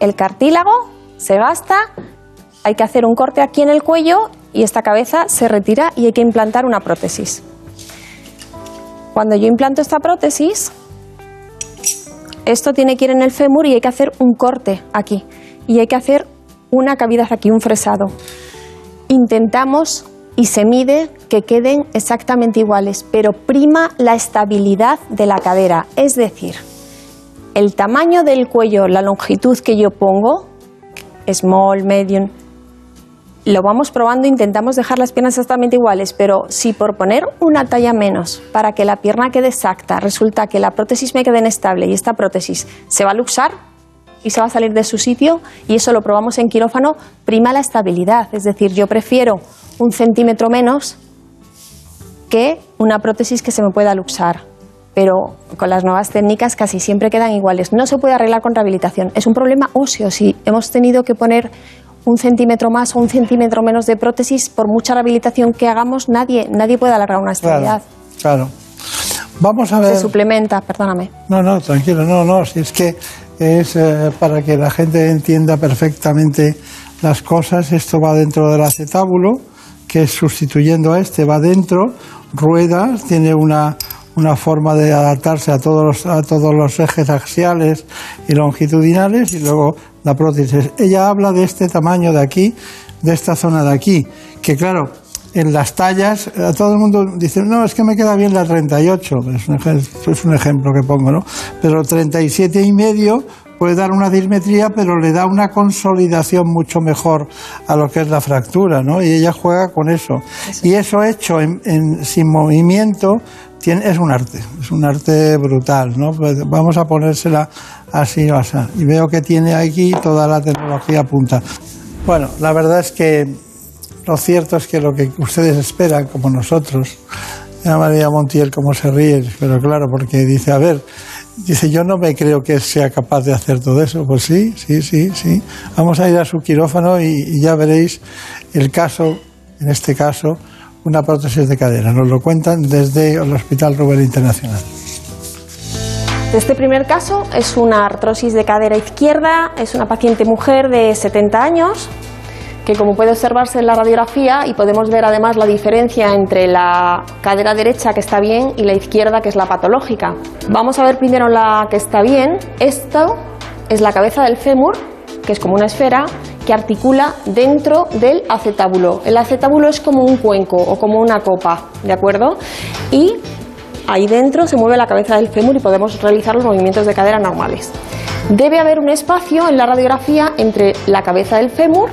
el cartílago se gasta, hay que hacer un corte aquí en el cuello y esta cabeza se retira y hay que implantar una prótesis. Cuando yo implanto esta prótesis, esto tiene que ir en el fémur y hay que hacer un corte aquí y hay que hacer una cavidad aquí, un fresado. Intentamos y se mide que queden exactamente iguales, pero prima la estabilidad de la cadera, es decir, el tamaño del cuello, la longitud que yo pongo, small, medium, lo vamos probando, intentamos dejar las piernas exactamente iguales, pero si por poner una talla menos para que la pierna quede exacta, resulta que la prótesis me quede inestable y esta prótesis se va a luxar y se va a salir de su sitio y eso lo probamos en quirófano, prima la estabilidad, es decir, yo prefiero un centímetro menos que una prótesis que se me pueda luxar. Pero con las nuevas técnicas casi siempre quedan iguales. No se puede arreglar con rehabilitación. Es un problema óseo. Si hemos tenido que poner un centímetro más o un centímetro menos de prótesis, por mucha rehabilitación que hagamos, nadie, nadie puede alargar una extremidad. Claro, Vamos a ver. Se suplementa, perdóname. No, no, tranquilo, no, no. Si es que es eh, para que la gente entienda perfectamente las cosas. Esto va dentro del acetábulo que sustituyendo a este va dentro, ruedas, tiene una, una forma de adaptarse a todos, los, a todos los ejes axiales y longitudinales y luego la prótesis. Ella habla de este tamaño de aquí, de esta zona de aquí, que claro, en las tallas, a todo el mundo dice, no, es que me queda bien la 38, es un, es un ejemplo que pongo, ¿no? Pero 37 y medio puede dar una dismetría, pero le da una consolidación mucho mejor a lo que es la fractura, ¿no? Y ella juega con eso. Y eso hecho en, sin movimiento tiene, es un arte, es un arte brutal, ¿no? Pues vamos a ponérsela así o así. Y veo que tiene aquí toda la tecnología punta. Bueno, la verdad es que lo cierto es que lo que ustedes esperan, como nosotros, a María Montiel cómo se ríe, pero claro, porque dice, a ver, Dice, yo no me creo que sea capaz de hacer todo eso. Pues sí, sí, sí, sí. Vamos a ir a su quirófano y, ya veréis el caso, en este caso, una prótesis de cadera. Nos lo cuentan desde el Hospital Rubén Internacional. Este primer caso es una artrosis de cadera izquierda, es una paciente mujer de 70 años que como puede observarse en la radiografía y podemos ver además la diferencia entre la cadera derecha que está bien y la izquierda que es la patológica. Vamos a ver primero la que está bien. Esto es la cabeza del fémur, que es como una esfera que articula dentro del acetábulo. El acetábulo es como un cuenco o como una copa, ¿de acuerdo? Y ahí dentro se mueve la cabeza del fémur y podemos realizar los movimientos de cadera normales. Debe haber un espacio en la radiografía entre la cabeza del fémur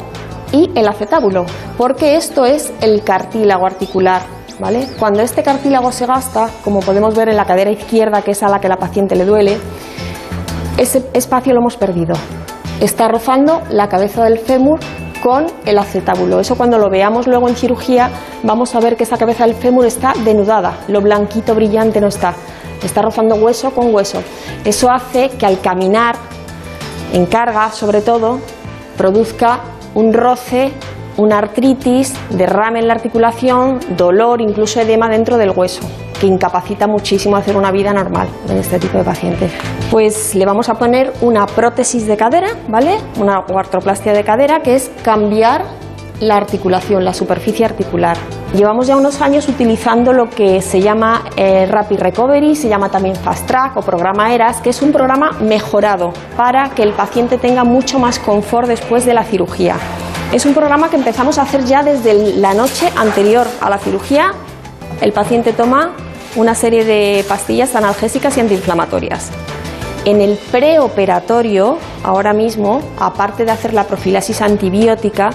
y el acetábulo, porque esto es el cartílago articular. ¿vale? Cuando este cartílago se gasta, como podemos ver en la cadera izquierda, que es a la que la paciente le duele, ese espacio lo hemos perdido. Está rozando la cabeza del fémur con el acetábulo. Eso cuando lo veamos luego en cirugía vamos a ver que esa cabeza del fémur está denudada, lo blanquito brillante no está, está rozando hueso con hueso. Eso hace que al caminar, en carga sobre todo, produzca un roce, una artritis, derrame en la articulación, dolor, incluso edema dentro del hueso que incapacita muchísimo hacer una vida normal en este tipo de pacientes. Pues le vamos a poner una prótesis de cadera, ¿vale? Una artroplastia de cadera, que es cambiar la articulación, la superficie articular. Llevamos ya unos años utilizando lo que se llama eh, Rapid Recovery, se llama también Fast Track o programa ERAS, que es un programa mejorado para que el paciente tenga mucho más confort después de la cirugía. Es un programa que empezamos a hacer ya desde la noche anterior a la cirugía. El paciente toma una serie de pastillas analgésicas y antiinflamatorias. En el preoperatorio, ahora mismo, aparte de hacer la profilaxis antibiótica,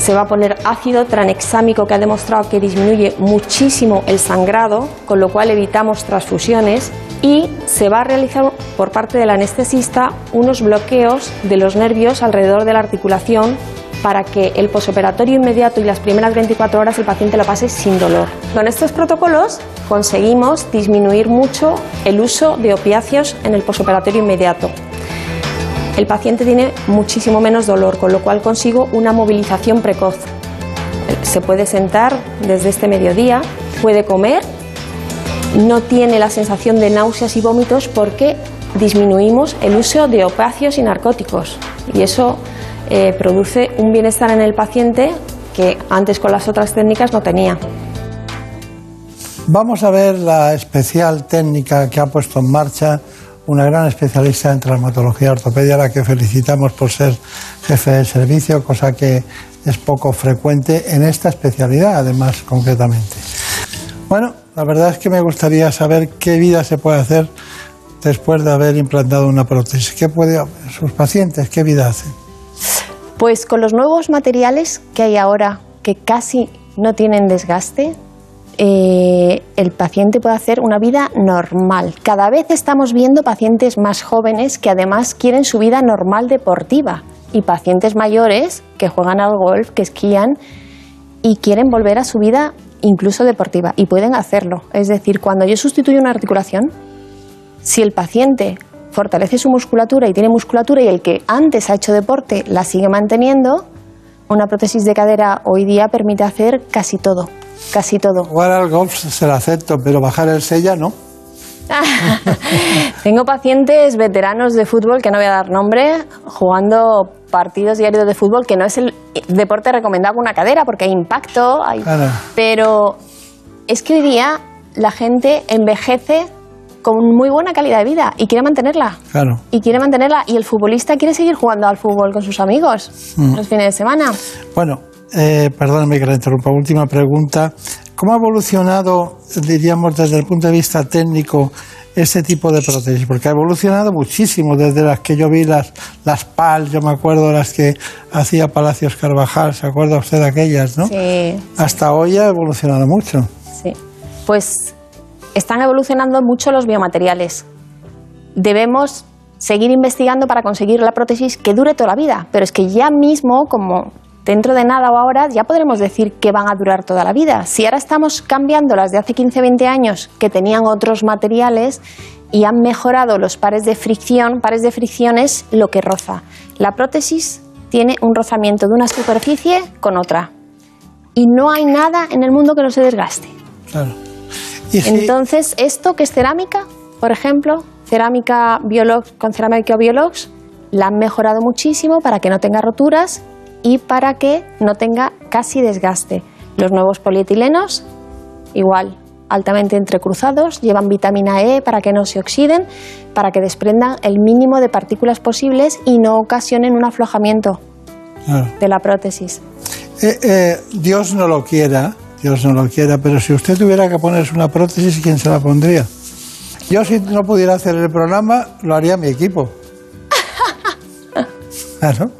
se va a poner ácido tranexámico que ha demostrado que disminuye muchísimo el sangrado, con lo cual evitamos transfusiones y se va a realizar por parte del anestesista unos bloqueos de los nervios alrededor de la articulación para que el posoperatorio inmediato y las primeras 24 horas el paciente lo pase sin dolor. Con estos protocolos conseguimos disminuir mucho el uso de opiáceos en el posoperatorio inmediato. El paciente tiene muchísimo menos dolor, con lo cual consigo una movilización precoz. Se puede sentar desde este mediodía, puede comer, no tiene la sensación de náuseas y vómitos porque disminuimos el uso de opiáceos y narcóticos. Y eso eh, produce un bienestar en el paciente que antes con las otras técnicas no tenía. Vamos a ver la especial técnica que ha puesto en marcha una gran especialista en traumatología ortopedia, a la que felicitamos por ser jefe de servicio, cosa que es poco frecuente en esta especialidad, además, concretamente. Bueno, la verdad es que me gustaría saber qué vida se puede hacer después de haber implantado una prótesis. ¿Qué puede sus pacientes? ¿Qué vida hacen? Pues con los nuevos materiales que hay ahora, que casi no tienen desgaste, eh, el paciente puede hacer una vida normal. Cada vez estamos viendo pacientes más jóvenes que además quieren su vida normal deportiva y pacientes mayores que juegan al golf, que esquían y quieren volver a su vida incluso deportiva y pueden hacerlo. Es decir, cuando yo sustituyo una articulación, si el paciente fortalece su musculatura y tiene musculatura y el que antes ha hecho deporte la sigue manteniendo, una prótesis de cadera hoy día permite hacer casi todo, casi todo. Jugar al golf se lo acepto, pero bajar el sella no. Tengo pacientes veteranos de fútbol, que no voy a dar nombre, jugando partidos diarios de fútbol, que no es el deporte recomendado con una cadera, porque hay impacto, hay... pero es que hoy día la gente envejece con muy buena calidad de vida y quiere mantenerla. Claro. Y quiere mantenerla. Y el futbolista quiere seguir jugando al fútbol con sus amigos Mm. los fines de semana. Bueno, eh, perdóname que la interrumpa. Última pregunta. ¿Cómo ha evolucionado, diríamos, desde el punto de vista técnico, este tipo de prótesis? Porque ha evolucionado muchísimo desde las que yo vi, las, las PAL, yo me acuerdo las que hacía Palacios Carvajal, ¿se acuerda usted de aquellas, no? Sí, Hasta hoy ha evolucionado mucho. sí. Pues están evolucionando mucho los biomateriales. Debemos seguir investigando para conseguir la prótesis que dure toda la vida. Pero es que ya mismo, como dentro de nada o ahora, ya podremos decir que van a durar toda la vida. Si ahora estamos cambiando las de hace 15, 20 años que tenían otros materiales y han mejorado los pares de fricción, pares de fricción es lo que roza. La prótesis tiene un rozamiento de una superficie con otra. Y no hay nada en el mundo que no se desgaste. Claro. Entonces, esto que es cerámica, por ejemplo, cerámica Biolox con cerámica Biolox, la han mejorado muchísimo para que no tenga roturas y para que no tenga casi desgaste. Los nuevos polietilenos, igual, altamente entrecruzados, llevan vitamina E para que no se oxiden, para que desprendan el mínimo de partículas posibles y no ocasionen un aflojamiento Claro. de la prótesis. Eh, eh, Dios no lo quiera, Dios no lo quiera, pero si usted tuviera que ponerse una prótesis, ¿quién se la pondría? Yo si no pudiera hacer el programa, lo haría mi equipo. Claro.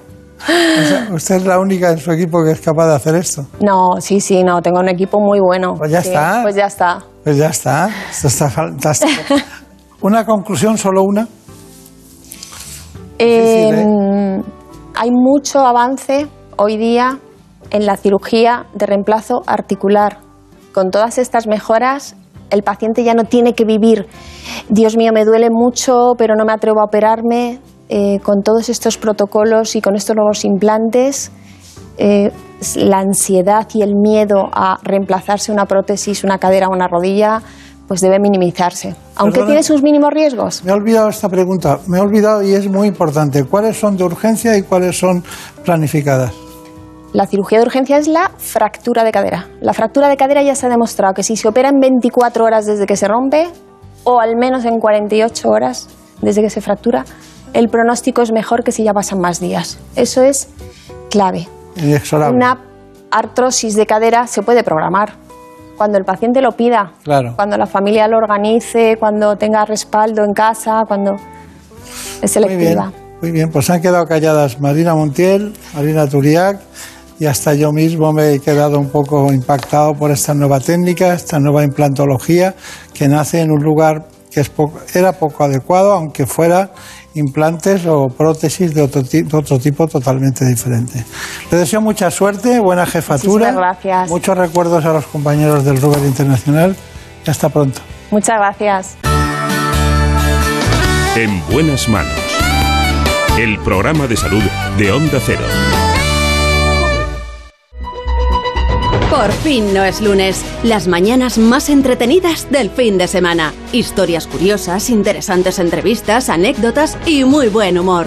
O sea, usted es la única en su equipo que es capaz de hacer esto. No, sí, sí, no, tengo un equipo muy bueno. Pues ya Sí, está. Pues ya está. Pues ya está. Esto está fantástico. Una conclusión, solo una. Eh, Hay mucho avance hoy día en la cirugía de reemplazo articular. Con todas estas mejoras, el paciente ya no tiene que vivir, Dios mío, me duele mucho, pero no me atrevo a operarme. Eh, con todos estos protocolos y con estos nuevos implantes, eh, la ansiedad y el miedo a reemplazarse una prótesis, una cadera o una rodilla, pues debe minimizarse. Aunque Perdona. tiene sus mínimos riesgos. Me he olvidado esta pregunta. Me he olvidado y es muy importante. ¿Cuáles son de urgencia y cuáles son planificadas? La cirugía de urgencia es la fractura de cadera. La fractura de cadera ya se ha demostrado que si se opera en 24 horas desde que se rompe o al menos en 48 horas desde que se fractura, el pronóstico es mejor que si ya pasan más días. Eso es clave. Inexorable. Una artrosis de cadera se puede programar cuando el paciente lo pida, Claro. cuando la familia lo organice, cuando tenga respaldo en casa, cuando es Muy bien, selectiva. muy bien. Pues han quedado calladas Marina Montiel, Marina Turiac y hasta yo mismo me he quedado un poco impactado por esta nueva técnica, esta nueva implantología que nace en un lugar que es poco- era poco adecuado, aunque fuera implantes o prótesis de otro, ti- de otro tipo totalmente diferente. Le deseo mucha suerte, buena jefatura, Muchísimas gracias. muchos recuerdos a los compañeros del Ruber Internacional y hasta pronto. Muchas gracias. En buenas manos. El programa de salud de Onda Cero. Por fin no es lunes. Las mañanas más entretenidas del fin de semana. Historias curiosas, interesantes entrevistas, anécdotas y muy buen humor.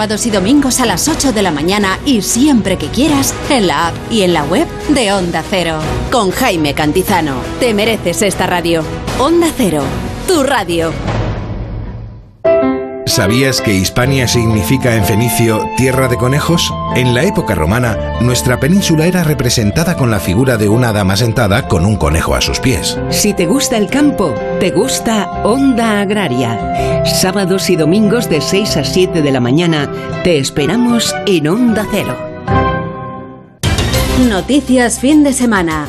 Sábados y domingos a las 8 de la mañana y siempre que quieras en la app y en la web de Onda Cero. Con Jaime Cantizano. Te mereces esta radio. Onda Cero. Tu radio. ¿Sabías que Hispania significa en fenicio tierra de conejos? En la época romana, nuestra península era representada con la figura de una dama sentada con un conejo a sus pies. Si te gusta el campo, te gusta Onda Agraria. Sábados y domingos de 6 a 7 de la mañana te esperamos en Onda Cero. Noticias fin de semana.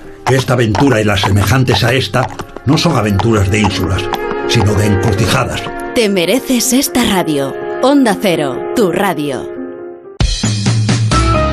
esta aventura y las semejantes a esta no son aventuras de ínsulas, sino de encrucijadas. Te mereces esta radio. Onda Cero, tu radio.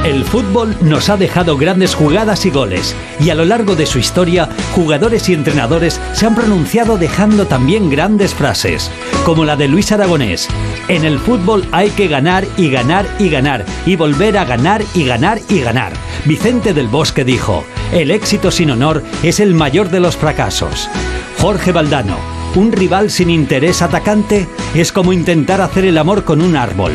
El fútbol nos ha dejado grandes jugadas y goles, y a lo largo de su historia, jugadores y entrenadores se han pronunciado dejando también grandes frases, como la de Luis Aragonés. En el fútbol hay que ganar y ganar y ganar, y volver a ganar y ganar y ganar. Vicente del Bosque dijo, el éxito sin honor es el mayor de los fracasos. Jorge Valdano, un rival sin interés atacante es como intentar hacer el amor con un árbol.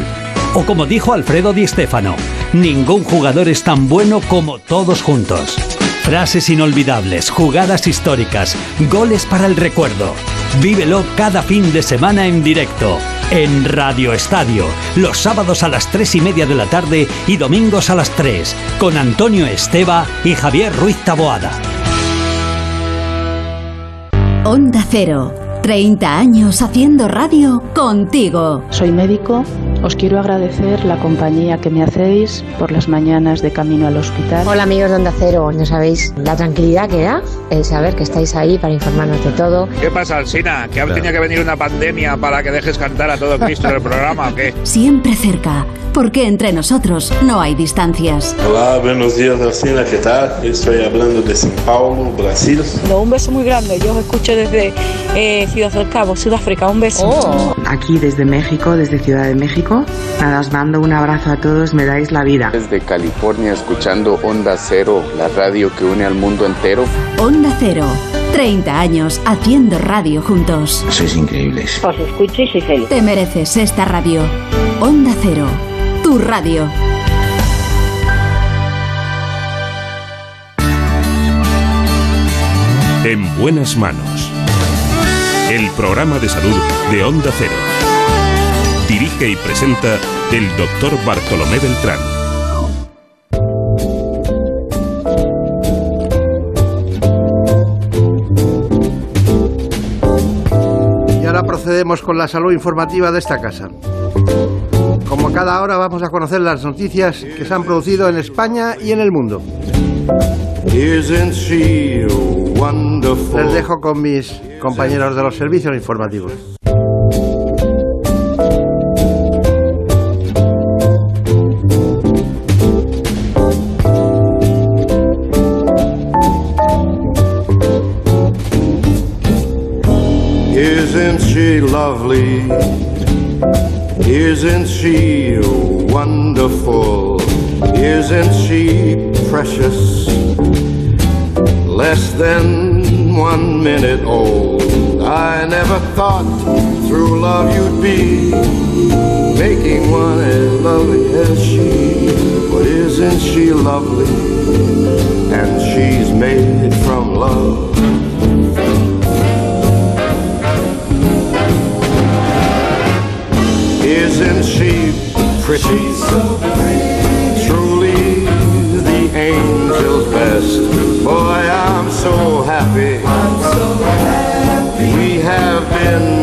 O como dijo Alfredo Di Stéfano, ningún jugador es tan bueno como todos juntos. Frases inolvidables, jugadas históricas, goles para el recuerdo. Vívelo cada fin de semana en directo, en Radio Estadio, los sábados a las 3 y media de la tarde y domingos a las 3, con Antonio Esteba y Javier Ruiz Taboada. Onda Cero, 30 años haciendo radio contigo. Soy médico. Os quiero agradecer la compañía que me hacéis por las mañanas de camino al hospital. Hola amigos de Onda Cero, no sabéis la tranquilidad que da el saber que estáis ahí para informarnos de todo. ¿Qué pasa, Alsina? ¿Que ahora tenía que venir una pandemia para que dejes cantar a todo Cristo en el programa o qué? Siempre cerca, porque entre nosotros no hay distancias. Hola, buenos días, Alcina, ¿qué tal? Estoy hablando de São Paulo, Brasil. No, un beso muy grande, yo os escucho desde eh, Ciudad del Cabo, Sudáfrica, un beso. Oh. Aquí desde México, desde Ciudad de México. Nada, os mando un abrazo a todos, me dais la vida. Desde California, escuchando Onda Cero, la radio que une al mundo entero. Onda Cero, 30 años haciendo radio juntos. Sois increíbles. Os escucho y soy feliz. Te mereces esta radio. Onda Cero, tu radio. En buenas manos. El programa de salud de Onda Cero. Dirige y presenta el doctor Bartolomé Beltrán. Y ahora procedemos con la salud informativa de esta casa. Como cada hora vamos a conocer las noticias que se han producido en España y en el mundo. Les dejo con mis compañeros de los servicios informativos. Isn't she lovely? Isn't she wonderful? Isn't she precious? Less than one minute old. I never thought through love you'd be making one as lovely as she. But isn't she lovely? And she's made from love. Isn't she pretty? Truly the angel's best. Boy, I'm so happy. We have been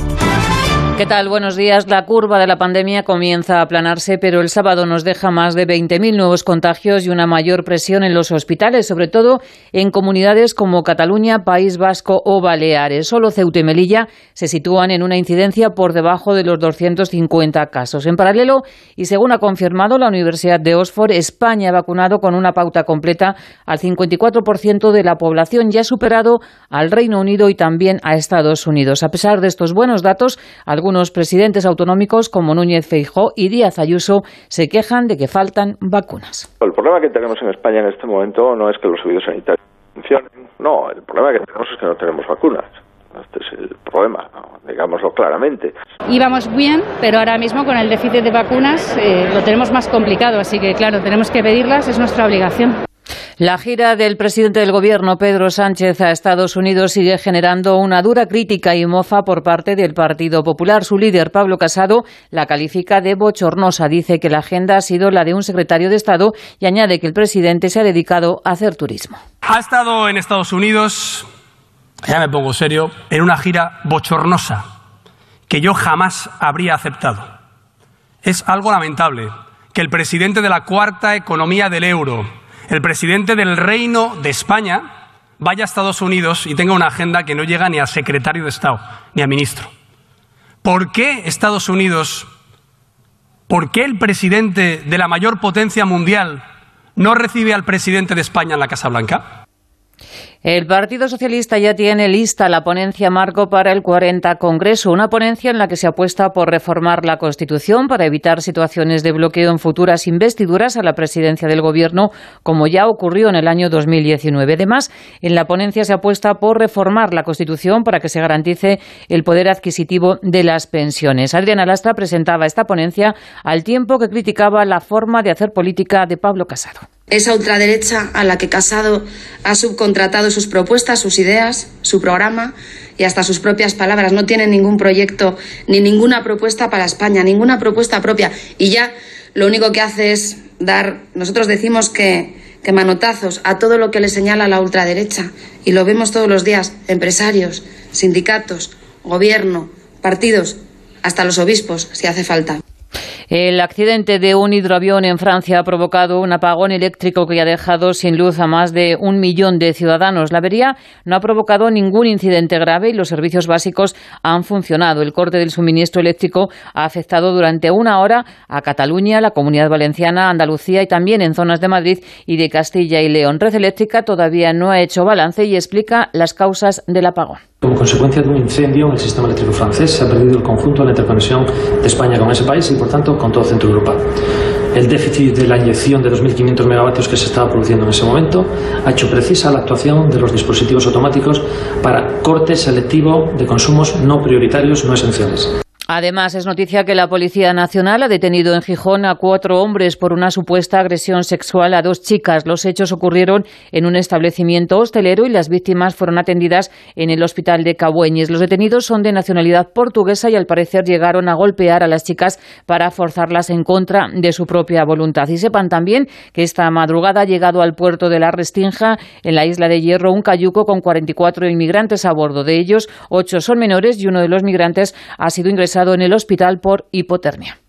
¿Qué tal? Buenos días. La curva de la pandemia comienza a aplanarse, pero el sábado nos deja más de 20.000 nuevos contagios y una mayor presión en los hospitales, sobre todo en comunidades como Cataluña, País Vasco o Baleares. Solo Ceuta y Melilla se sitúan en una incidencia por debajo de los 250 casos. En paralelo, y según ha confirmado la Universidad de Oxford, España ha vacunado con una pauta completa al 54% de la población y ha superado al Reino Unido y también a Estados Unidos. A pesar de estos buenos datos, algunos algunos presidentes autonómicos como Núñez Feijó y Díaz Ayuso se quejan de que faltan vacunas. El problema que tenemos en España en este momento no es que los servicios sanitarios funcionen, no, el problema que tenemos es que no tenemos vacunas. Este es el problema, digámoslo claramente. Íbamos bien, pero ahora mismo con el déficit de vacunas eh, lo tenemos más complicado, así que claro, tenemos que pedirlas, es nuestra obligación. La gira del presidente del Gobierno, Pedro Sánchez, a Estados Unidos sigue generando una dura crítica y mofa por parte del Partido Popular. Su líder, Pablo Casado, la califica de bochornosa. Dice que la agenda ha sido la de un secretario de Estado y añade que el presidente se ha dedicado a hacer turismo. Ha estado en Estados Unidos, ya me pongo serio, en una gira bochornosa que yo jamás habría aceptado. Es algo lamentable que el presidente de la cuarta economía del euro, el presidente del Reino de España vaya a Estados Unidos y tenga una agenda que no llega ni a secretario de Estado ni a ministro. ¿Por qué Estados Unidos, por qué el presidente de la mayor potencia mundial no recibe al presidente de España en la Casa Blanca? El Partido Socialista ya tiene lista la ponencia marco para el 40 Congreso, una ponencia en la que se apuesta por reformar la Constitución para evitar situaciones de bloqueo en futuras investiduras a la presidencia del Gobierno, como ya ocurrió en el año 2019. Además, en la ponencia se apuesta por reformar la Constitución para que se garantice el poder adquisitivo de las pensiones. Adriana Lastra presentaba esta ponencia al tiempo que criticaba la forma de hacer política de Pablo Casado. Esa ultraderecha a la que Casado ha subcontratado sus propuestas, sus ideas, su programa y hasta sus propias palabras. No tiene ningún proyecto ni ninguna propuesta para España, ninguna propuesta propia. Y ya lo único que hace es dar, nosotros decimos que, que manotazos a todo lo que le señala la ultraderecha. Y lo vemos todos los días, empresarios, sindicatos, gobierno, partidos, hasta los obispos, si hace falta. El accidente de un hidroavión en Francia ha provocado un apagón eléctrico que ha dejado sin luz a más de un millón de ciudadanos. La avería no ha provocado ningún incidente grave y los servicios básicos han funcionado. El corte del suministro eléctrico ha afectado durante una hora a Cataluña, la Comunidad Valenciana, Andalucía y también en zonas de Madrid y de Castilla y León. Red Eléctrica todavía no ha hecho balance y explica las causas del apagón. Como consecuencia de un incendio en el sistema eléctrico francés, se ha perdido el conjunto de la interconexión de España con ese país y, por tanto, con todo Centro Europa. El déficit de la inyección de 2.500 megavatios que se estaba produciendo en ese momento ha hecho precisa la actuación de los dispositivos automáticos para corte selectivo de consumos no prioritarios, no esenciales. Además, es noticia que la Policía Nacional ha detenido en Gijón a cuatro hombres por una supuesta agresión sexual a dos chicas. Los hechos ocurrieron en un establecimiento hostelero y las víctimas fueron atendidas en el hospital de Cabueñes. Los detenidos son de nacionalidad portuguesa y al parecer llegaron a golpear a las chicas para forzarlas en contra de su propia voluntad. Y sepan también que esta madrugada ha llegado al puerto de la Restinja, en la isla de Hierro, un cayuco con 44 inmigrantes a bordo. De ellos, ocho son menores y uno de los migrantes ha sido ingresado en el hospital por hipotermia.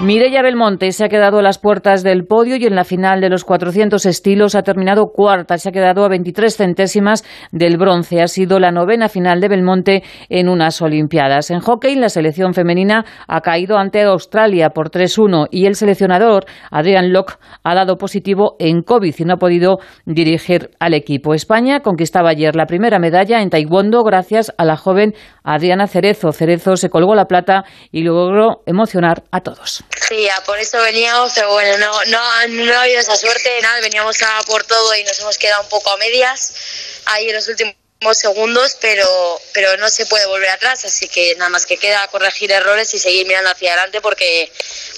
Mireia Belmonte se ha quedado a las puertas del podio y en la final de los 400 estilos ha terminado cuarta. Se ha quedado a 23 centésimas del bronce. Ha sido la novena final de Belmonte en unas Olimpiadas. En hockey, la selección femenina ha caído ante Australia por 3-1 y el seleccionador, Adrian Locke, ha dado positivo en COVID y no ha podido dirigir al equipo. España conquistaba ayer la primera medalla en Taekwondo gracias a la joven Adriana Cerezo. Cerezo se colgó la plata y logró emocionar a todos. Sí, por eso veníamos, pero bueno, no, no, no ha habido esa suerte, nada, veníamos a por todo y nos hemos quedado un poco a medias ahí en los últimos segundos, pero, pero no se puede volver atrás, así que nada más que queda corregir errores y seguir mirando hacia adelante porque,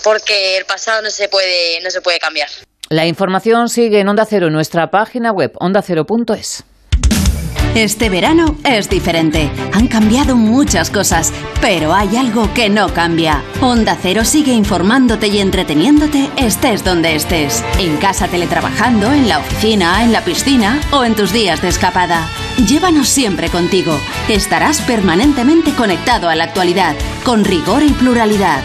porque el pasado no se puede, no se puede cambiar. La información sigue en Onda Cero nuestra página web ondacero.es. Este verano es diferente. Han cambiado muchas cosas, pero hay algo que no cambia. Onda Cero sigue informándote y entreteniéndote estés donde estés. En casa teletrabajando, en la oficina, en la piscina o en tus días de escapada. Llévanos siempre contigo. Estarás permanentemente conectado a la actualidad, con rigor y pluralidad.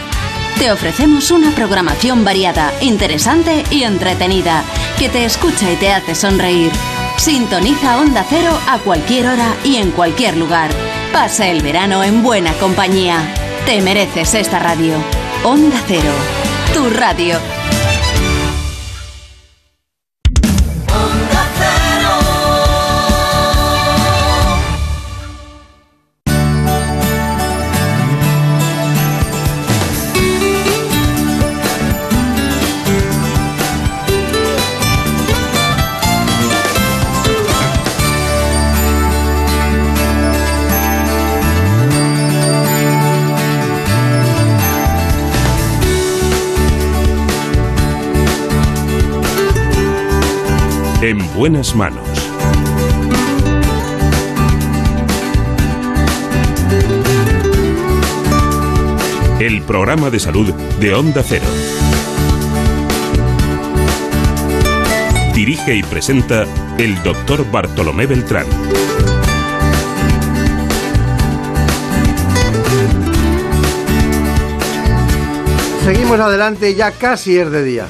Te ofrecemos una programación variada, interesante y entretenida, que te escucha y te hace sonreír. Sintoniza Onda Cero a cualquier hora y en cualquier lugar. Pasa el verano en buena compañía. Te mereces esta radio. Onda Cero, tu radio. En buenas manos. El programa de salud de Onda Cero. Dirige y presenta el doctor Bartolomé Beltrán. Seguimos adelante, ya casi es de día.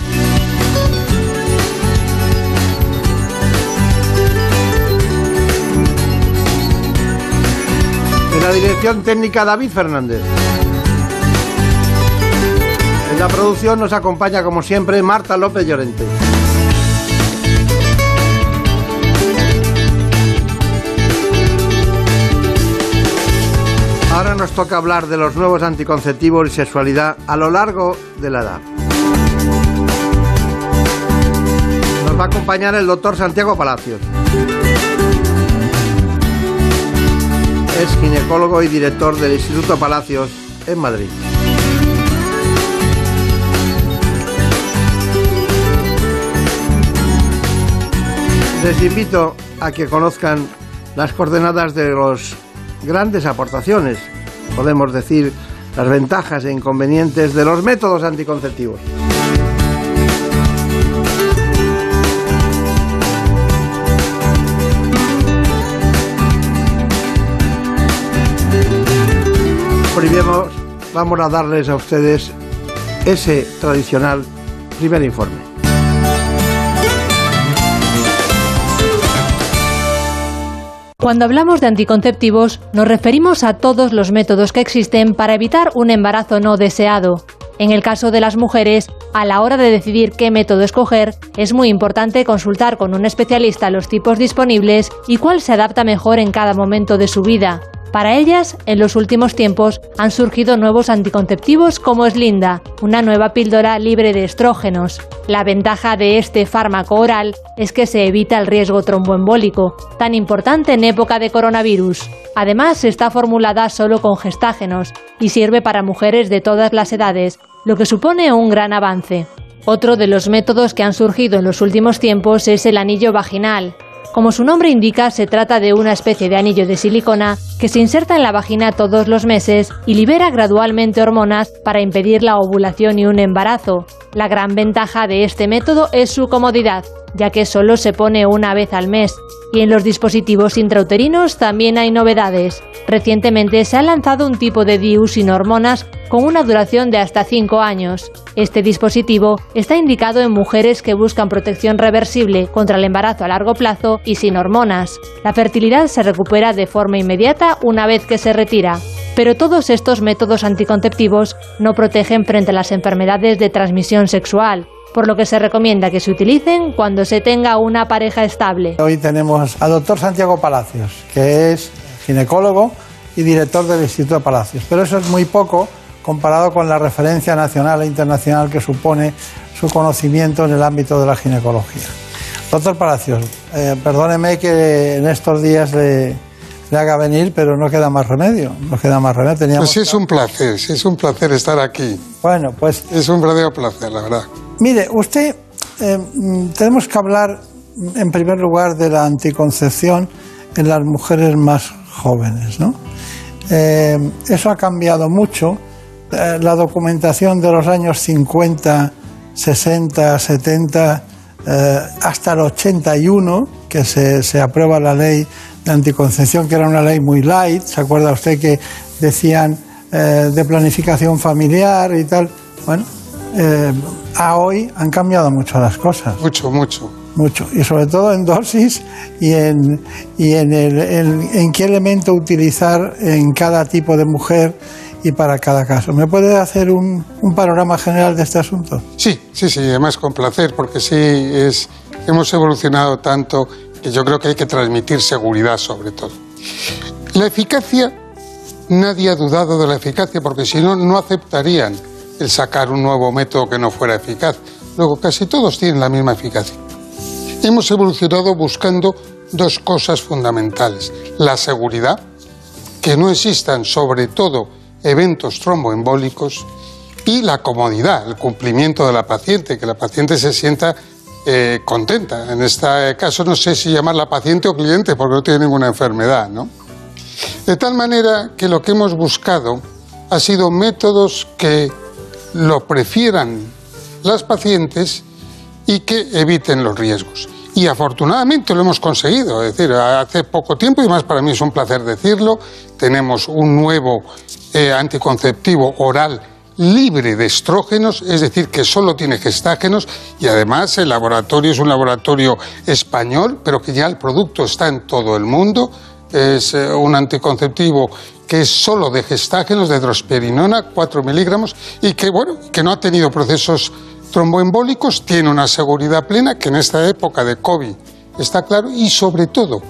En la dirección técnica David Fernández. En la producción nos acompaña como siempre Marta López Llorente. Ahora nos toca hablar de los nuevos anticonceptivos y sexualidad a lo largo de la edad. Nos va a acompañar el doctor Santiago Palacios. Es ginecólogo y director del Instituto Palacios en Madrid. Les invito a que conozcan las coordenadas de los grandes aportaciones, podemos decir, las ventajas e inconvenientes de los métodos anticonceptivos. Vamos a darles a ustedes ese tradicional primer informe. Cuando hablamos de anticonceptivos, nos referimos a todos los métodos que existen para evitar un embarazo no deseado. En el caso de las mujeres, a la hora de decidir qué método escoger, es muy importante consultar con un especialista los tipos disponibles y cuál se adapta mejor en cada momento de su vida. Para ellas, en los últimos tiempos han surgido nuevos anticonceptivos como es Linda, una nueva píldora libre de estrógenos. La ventaja de este fármaco oral es que se evita el riesgo tromboembólico, tan importante en época de coronavirus. Además, está formulada solo con gestágenos y sirve para mujeres de todas las edades, lo que supone un gran avance. Otro de los métodos que han surgido en los últimos tiempos es el anillo vaginal. Como su nombre indica, se trata de una especie de anillo de silicona que se inserta en la vagina todos los meses y libera gradualmente hormonas para impedir la ovulación y un embarazo. La gran ventaja de este método es su comodidad, ya que solo se pone una vez al mes. Y en los dispositivos intrauterinos también hay novedades. Recientemente se ha lanzado un tipo de DIU sin hormonas con una duración de hasta 5 años. Este dispositivo está indicado en mujeres que buscan protección reversible contra el embarazo a largo plazo y sin hormonas. La fertilidad se recupera de forma inmediata una vez que se retira. Pero todos estos métodos anticonceptivos no protegen frente a las enfermedades de transmisión sexual, por lo que se recomienda que se utilicen cuando se tenga una pareja estable. Hoy tenemos al doctor Santiago Palacios, que es ginecólogo y director del Instituto Palacios. Pero eso es muy poco comparado con la referencia nacional e internacional que supone su conocimiento en el ámbito de la ginecología. Doctor Palacios, eh, perdóneme que en estos días le, le, haga venir, pero no queda más remedio. No queda más remedio. Teníamos... Pues sí es un placer, sí es un placer estar aquí. Bueno, pues... Es un verdadero placer, la verdad. Mire, usted, eh, tenemos que hablar en primer lugar de la anticoncepción en las mujeres más jóvenes, ¿no? Eh, eso ha cambiado mucho. Eh, la documentación de los años 50, 60, 70, eh, hasta el 81, que se, se, aprueba la ley de anticoncepción, que era una ley muy light. ¿Se acuerda usted que decían eh, de planificación familiar y tal? Bueno, eh, a hoy han cambiado mucho las cosas. Mucho, mucho. Mucho. Y sobre todo en dosis y en, y en, el, en, en qué elemento utilizar en cada tipo de mujer y para cada caso. ¿Me puede hacer un, un, panorama general de este asunto? Sí, sí, sí, además con placer, porque sí, es, hemos evolucionado tanto que yo creo que hay que transmitir seguridad sobre todo. La eficacia, nadie ha dudado de la eficacia, porque si no, no aceptarían el sacar un nuevo método que no fuera eficaz. Luego, casi todos tienen la misma eficacia. Hemos evolucionado buscando dos cosas fundamentales. La seguridad, que no existan sobre todo eventos tromboembólicos y la comodidad, el cumplimiento de la paciente, que la paciente se sienta eh, contenta. En este caso no sé si llamarla paciente o cliente porque no tiene ninguna enfermedad, ¿no? De tal manera que lo que hemos buscado ha sido métodos que lo prefieran las pacientes y que eviten los riesgos. Y afortunadamente lo hemos conseguido. Es decir, hace poco tiempo, y más para mí es un placer decirlo, tenemos un nuevo eh, anticonceptivo oral libre de estrógenos, es decir, que solo tiene gestágenos y además el laboratorio es un laboratorio español, pero que ya el producto está en todo el mundo. Es eh, un anticonceptivo que es solo de gestágenos, de drosperinona, 4 miligramos, y que, bueno, que no ha tenido procesos tromboembólicos, tiene una seguridad plena, que en esta época de COVID está claro, y sobre todo,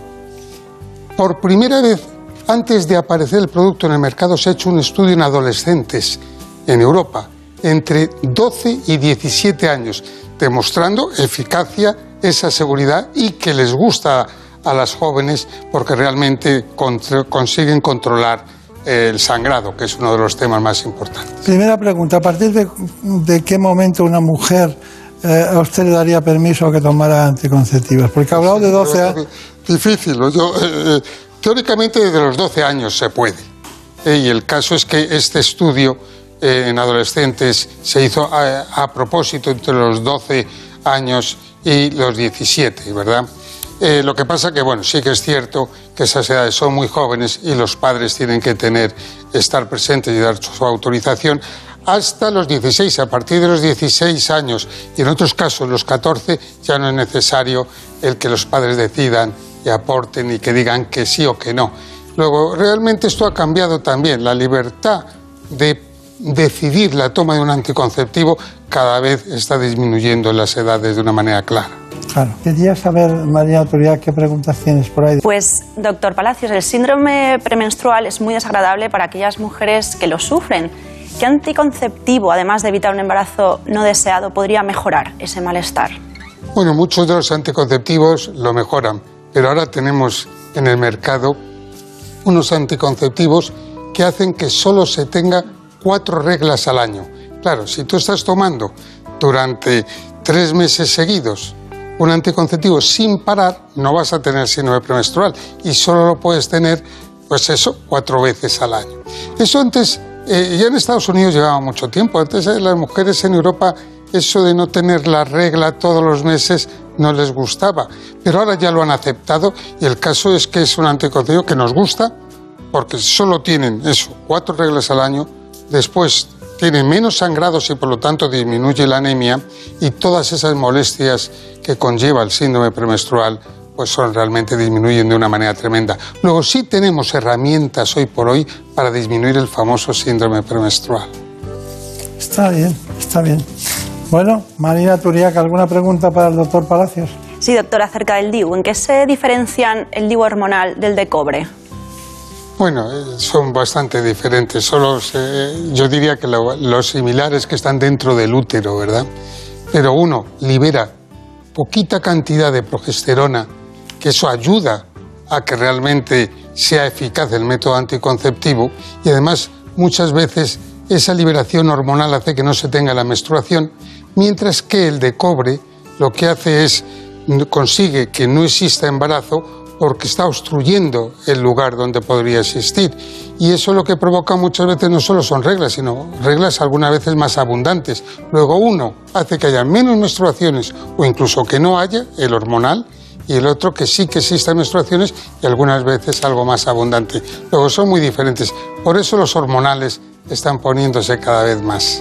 por primera vez, antes de aparecer el producto en el mercado, se ha hecho un estudio en adolescentes en Europa entre 12 y 17 años, demostrando eficacia, esa seguridad y que les gusta a las jóvenes porque realmente consiguen controlar el sangrado, que es uno de los temas más importantes. Primera pregunta, ¿a partir de, qué momento una mujer eh, a usted le daría permiso a que tomara anticonceptivos? Porque ha hablado de 12 años. Difícil, yo, eh, eh, teóricamente desde los 12 años se puede. y el caso es que este estudio en adolescentes se hizo a, propósito entre los 12 años y los 17, ¿verdad? Eh, lo que pasa que, bueno, sí que es cierto que esas edades son muy jóvenes y los padres tienen que tener, estar presentes y dar su autorización hasta los 16. A partir de los 16 años y en otros casos los 14 ya no es necesario el que los padres decidan y aporten y que digan que sí o que no. Luego, realmente esto ha cambiado también. La libertad de decidir la toma de un anticonceptivo cada vez está disminuyendo en las edades de una manera clara. Claro. Quería saber, María Autoridad, qué preguntas tienes por ahí. Pues, doctor Palacios, el síndrome premenstrual es muy desagradable para aquellas mujeres que lo sufren. ¿Qué anticonceptivo, además de evitar un embarazo no deseado, podría mejorar ese malestar? Bueno, muchos de los anticonceptivos lo mejoran, pero ahora tenemos en el mercado unos anticonceptivos que hacen que solo se tenga cuatro reglas al año. Claro, si tú estás tomando durante tres meses seguidos un anticonceptivo sin parar, no vas a tener síndrome premenstrual y solo lo puedes tener, pues eso, cuatro veces al año. Eso antes, eh, ya en Estados Unidos llevaba mucho tiempo. Antes eh, las mujeres en Europa, eso de no tener la regla todos los meses no les gustaba. Pero ahora ya lo han aceptado y el caso es que es un anticonceptivo que nos gusta porque solo tienen eso, cuatro reglas al año después tiene menos sangrados y por lo tanto disminuye la anemia y todas esas molestias que conlleva el síndrome premenstrual pues son realmente disminuyen de una manera tremenda. Luego sí tenemos herramientas hoy por hoy para disminuir el famoso síndrome premenstrual. Está bien, está bien. Bueno, Marina Turiac, ¿alguna pregunta para el doctor Palacios? Sí, doctor, acerca del DIU. ¿En qué se diferencian el DIU hormonal del de cobre? Bueno, eh, son bastante diferentes. Solo yo diría que los similares que están dentro del útero, ¿verdad? Pero uno libera poquita cantidad de progesterona, que eso ayuda a que realmente sea eficaz el método anticonceptivo y además muchas veces esa liberación hormonal hace que no se tenga la menstruación, mientras que el de cobre lo que hace es consigue que no exista embarazo porque está obstruyendo el lugar donde podría existir. Y eso lo que provoca muchas veces no solo son reglas, sino reglas algunas veces más abundantes. Luego uno hace que haya menos menstruaciones o incluso que no haya, el hormonal, y el otro que sí que existan menstruaciones y algunas veces algo más abundante. Luego son muy diferentes. Por eso los hormonales están poniéndose cada vez más.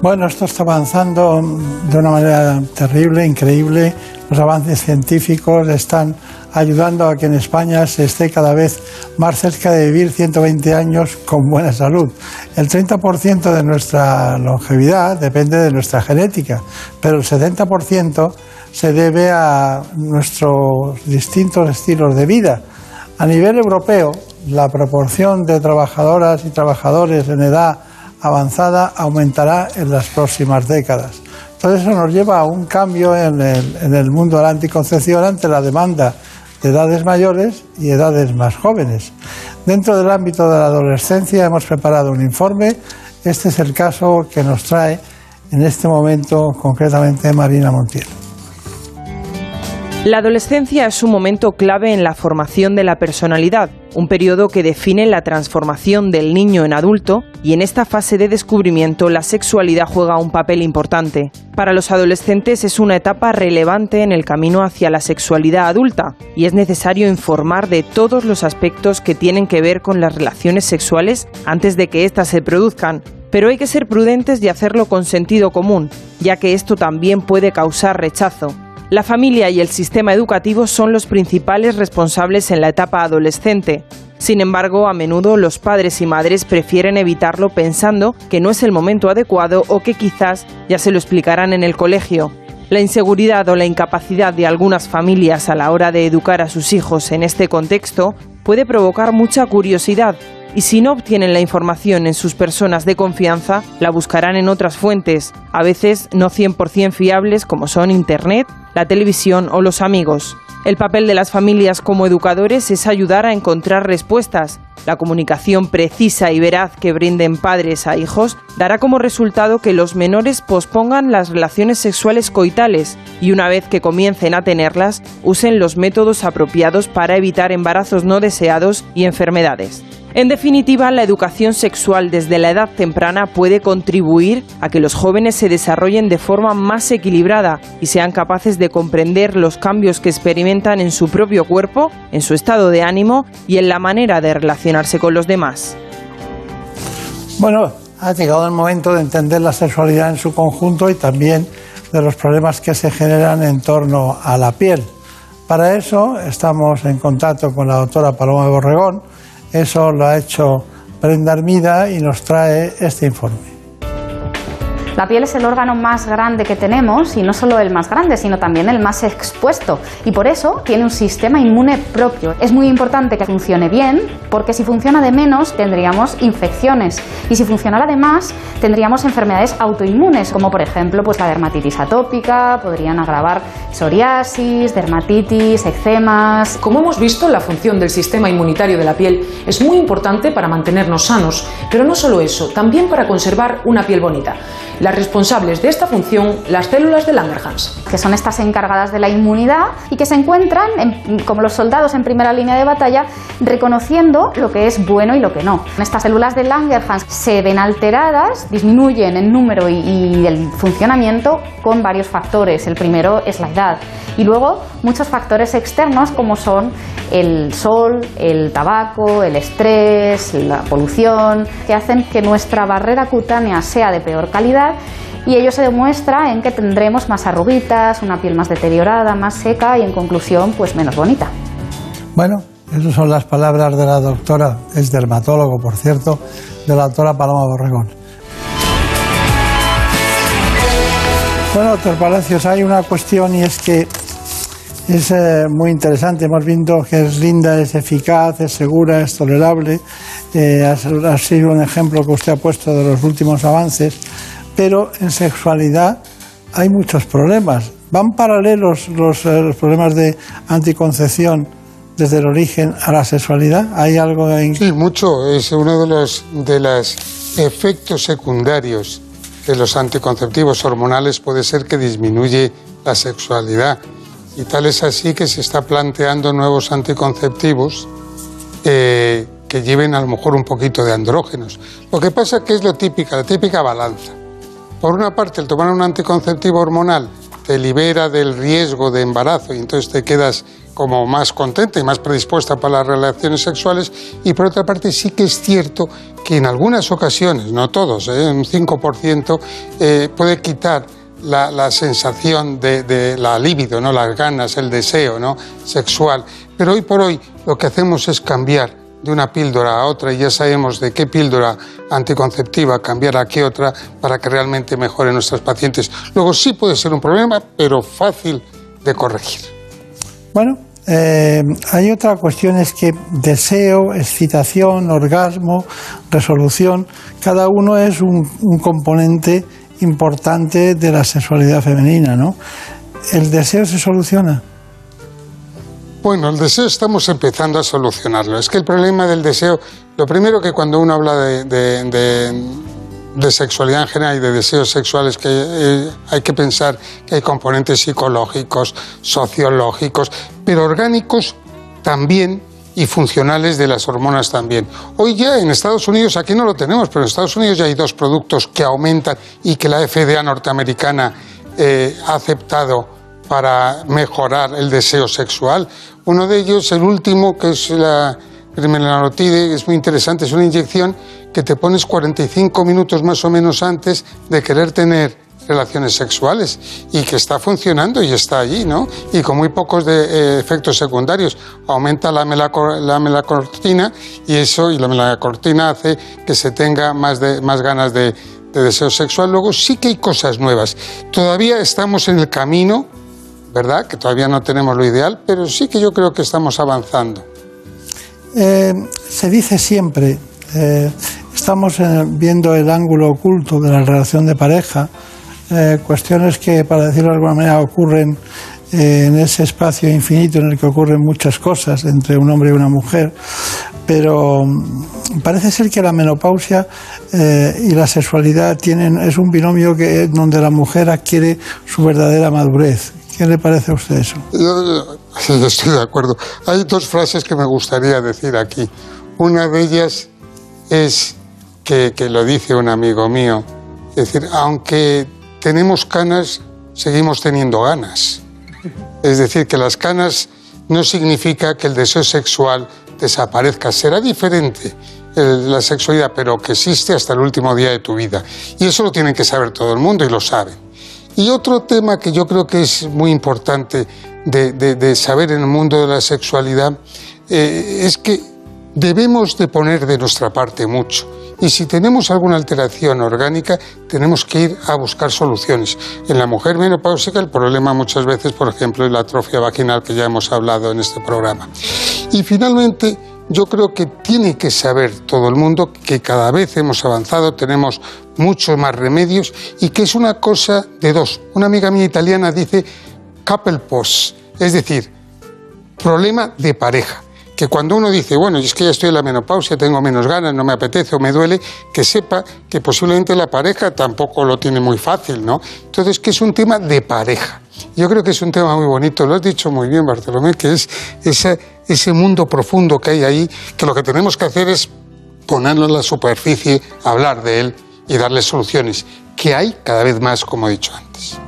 Bueno, esto está avanzando de una manera terrible, increíble. Los avances científicos están ayudando a que en España se esté cada vez más cerca de vivir 120 años con buena salud. El 30% de nuestra longevidad depende de nuestra genética, pero el 70% se debe a nuestros distintos estilos de vida. A nivel europeo, la proporción de trabajadoras y trabajadores en edad avanzada aumentará en las próximas décadas. Todo eso nos lleva a un cambio en el, en el mundo de la anticoncepción ante la demanda de edades mayores y edades más jóvenes. Dentro del ámbito de la adolescencia hemos preparado un informe. Este es el caso que nos trae en este momento, concretamente Marina Montiel. La adolescencia es un momento clave en la formación de la personalidad, un periodo que define la transformación del niño en adulto y en esta fase de descubrimiento la sexualidad juega un papel importante. Para los adolescentes es una etapa relevante en el camino hacia la sexualidad adulta y es necesario informar de todos los aspectos que tienen que ver con las relaciones sexuales antes de que éstas se produzcan, pero hay que ser prudentes y hacerlo con sentido común, ya que esto también puede causar rechazo. La familia y el sistema educativo son los principales responsables en la etapa adolescente. Sin embargo, a menudo los padres y madres prefieren evitarlo pensando que no es el momento adecuado o que quizás ya se lo explicarán en el colegio. La inseguridad o la incapacidad de algunas familias a la hora de educar a sus hijos en este contexto puede provocar mucha curiosidad y si no obtienen la información en sus personas de confianza, la buscarán en otras fuentes, a veces no 100% fiables como son Internet, la televisión o los amigos. El papel de las familias como educadores es ayudar a encontrar respuestas. La comunicación precisa y veraz que brinden padres a hijos dará como resultado que los menores pospongan las relaciones sexuales coitales y una vez que comiencen a tenerlas, usen los métodos apropiados para evitar embarazos no deseados y enfermedades. En definitiva, la educación sexual desde la edad temprana puede contribuir a que los jóvenes se desarrollen de forma más equilibrada y sean capaces de comprender los cambios que experimentan en su propio cuerpo, en su estado de ánimo y en la manera de relacionarse con los demás. Bueno, ha llegado el momento de entender la sexualidad en su conjunto y también de los problemas que se generan en torno a la piel. Para eso estamos en contacto con la doctora Paloma Borregón, eso lo ha hecho Brenda Armida y nos trae este informe. La piel es el órgano más grande que tenemos y no solo el más grande, sino también el más expuesto y por eso tiene un sistema inmune propio. Es muy importante que funcione bien porque si funciona de menos tendríamos infecciones y si funcionara de más tendríamos enfermedades autoinmunes como por ejemplo pues la dermatitis atópica, podrían agravar psoriasis, dermatitis, eczemas. Como hemos visto, la función del sistema inmunitario de la piel es muy importante para mantenernos sanos, pero no solo eso, también para conservar una piel bonita las responsables de esta función, las células de Langerhans. Que son estas encargadas de la inmunidad y que se encuentran, como los soldados en primera línea de batalla, reconociendo lo que es bueno y lo que no. Estas células de Langerhans se ven alteradas, disminuyen en número y, y el funcionamiento con varios factores. El primero es la edad y luego muchos factores externos como son el sol, el tabaco, el estrés, la polución, que hacen que nuestra barrera cutánea sea de peor calidad y ello se demuestra en que tendremos más arruguitas, una piel más deteriorada, más seca y en conclusión pues menos bonita. Bueno, esas son las palabras de la doctora, es dermatólogo por cierto, de la doctora Paloma Borregón. Bueno, doctor Palacios, hay una cuestión y es que es eh, muy interesante. Hemos visto que es linda, es eficaz, es segura, es tolerable. Eh, ha, sido un ejemplo que usted ha puesto de los últimos avances. Pero en sexualidad hay muchos problemas. ¿Van paralelos los, eh, los problemas de anticoncepción desde el origen a la sexualidad? ¿Hay algo en... Sí, mucho. Es uno de los de los efectos secundarios de los anticonceptivos hormonales puede ser que disminuye la sexualidad y tal es así que se está planteando nuevos anticonceptivos eh, que lleven a lo mejor un poquito de andrógenos. Lo que pasa que es lo típica, la típica balanza. Por una parte, el tomar un anticonceptivo hormonal te libera del riesgo de embarazo y entonces te quedas como más contenta y más predispuesta para las relaciones sexuales y por otra parte sí que es cierto que en algunas ocasiones, no todos, ¿eh? un 5%, eh, puede quitar la, sensación de, la libido, ¿no? las ganas, el deseo ¿no? sexual. Pero hoy por hoy lo que hacemos es cambiar de una píldora a otra y ya sabemos de qué píldora anticonceptiva cambiar a qué otra para que realmente mejore nuestros pacientes. Luego sí puede ser un problema, pero fácil de corregir. Bueno, eh, hay otra cuestión, es que deseo, excitación, orgasmo, resolución, cada uno es un, un componente importante de la sexualidad femenina, ¿no? ¿El deseo se soluciona? Bueno, el deseo estamos empezando a solucionarlo. Es que el problema del deseo, lo primero que cuando uno habla de, de sexualidad en general y de deseos sexuales que eh, hay que pensar que hay componentes psicológicos, sociológicos, pero orgánicos también y funcionales de las hormonas también. Hoy ya en Estados Unidos, aquí no lo tenemos, pero en Estados Unidos ya hay dos productos que aumentan y que la FDA norteamericana eh, ha aceptado para mejorar el deseo sexual. Uno de ellos, el último, que es la Rimelanotide, es muy interesante, es una inyección que te pones 45 minutos más o menos antes de querer tener relaciones sexuales y que está funcionando y está allí, ¿no? Y con muy pocos de, eh, efectos secundarios. Aumenta la, la melacortina y eso, y la melacortina hace que se tenga más, de, más ganas de, de deseo sexual. Luego sí que hay cosas nuevas. Todavía estamos en el camino, ¿verdad? Que todavía no tenemos lo ideal, pero sí que yo creo que estamos avanzando. Eh, se dice siempre, eh, estamos viendo el ángulo oculto de la relación de pareja, eh, cuestiones que, para decirlo de alguna manera, ocurren eh, en ese espacio infinito en el que ocurren muchas cosas entre un hombre y una mujer, pero mm, parece ser que la menopausia eh, y la sexualidad tienen, es un binomio que, donde la mujer adquiere su verdadera madurez. ¿Qué le parece a usted eso? Yo, estoy de acuerdo. Hay dos frases que me gustaría decir aquí. Una de ellas es que, que lo dice un amigo mío. Es decir, aunque tenemos canas, seguimos teniendo ganas. Es decir, que las canas no significa que el deseo sexual desaparezca. Será diferente la sexualidad, pero que existe hasta el último día de tu vida. Y eso lo tiene que saber todo el mundo y lo sabe. Y otro tema que yo creo que es muy importante de, saber en el mundo de la sexualidad eh, es que debemos de poner de nuestra parte mucho. Y si tenemos alguna alteración orgánica, tenemos que ir a buscar soluciones. En la mujer menopáusica el problema muchas veces, por ejemplo, es la atrofia vaginal que ya hemos hablado en este programa. Y finalmente, yo creo que tiene que saber todo el mundo que cada vez hemos avanzado, tenemos muchos más remedios y que es una cosa de dos. Una amiga mía italiana dice couple es decir, problema de pareja que cuando uno dice, bueno, es que ya estoy en la menopausia, tengo menos ganas, no me apetece o me duele, que sepa que posiblemente la pareja tampoco lo tiene muy fácil, ¿no? Entonces, que es un tema de pareja. Yo creo que es un tema muy bonito, lo has dicho muy bien, Bartolomé, que es ese, mundo profundo que hay ahí, que lo que tenemos que hacer es ponerlo en la superficie, hablar de él y darle soluciones, que hay cada vez más, como he dicho antes.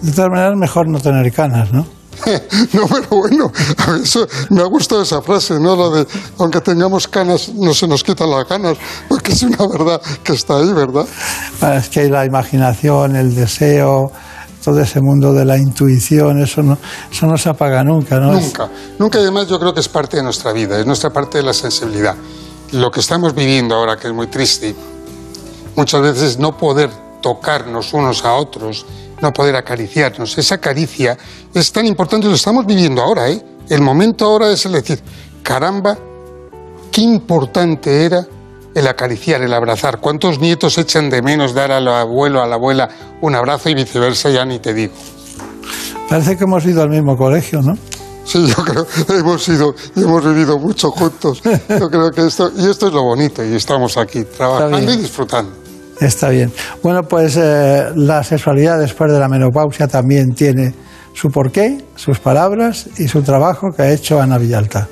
De todas maneras, mejor no tener canas, ¿no? no, pero bueno, eso, me ha gustado esa frase, ¿no? Lo de, aunque tengamos canas, no se nos quitan las canas, porque es una verdad que está ahí, ¿verdad? Es que hay la imaginación, el deseo, todo ese mundo de la intuición, eso no, eso no se apaga nunca, ¿no? Nunca, nunca, y además yo creo que es parte de nuestra vida, es nuestra parte de la sensibilidad. Lo que estamos viviendo ahora, que es muy triste, muchas veces no poder tocarnos unos a otros, no poder acariciarnos. Esa caricia es tan importante, lo estamos viviendo ahora, ¿eh? El momento ahora es el decir, caramba, qué importante era el acariciar, el abrazar. ¿Cuántos nietos echan de menos dar al abuelo, a la abuela un abrazo y viceversa? Ya ni te digo. Parece que hemos ido al mismo colegio, ¿no? Sí, yo creo que hemos ido y hemos vivido mucho juntos. Yo creo que esto, y esto es lo bonito, y estamos aquí trabajando y disfrutando. Está bien. Bueno, pues eh, la sexualidad después de la menopausia también tiene su porqué, sus palabras y su trabajo que ha hecho Ana Villalta.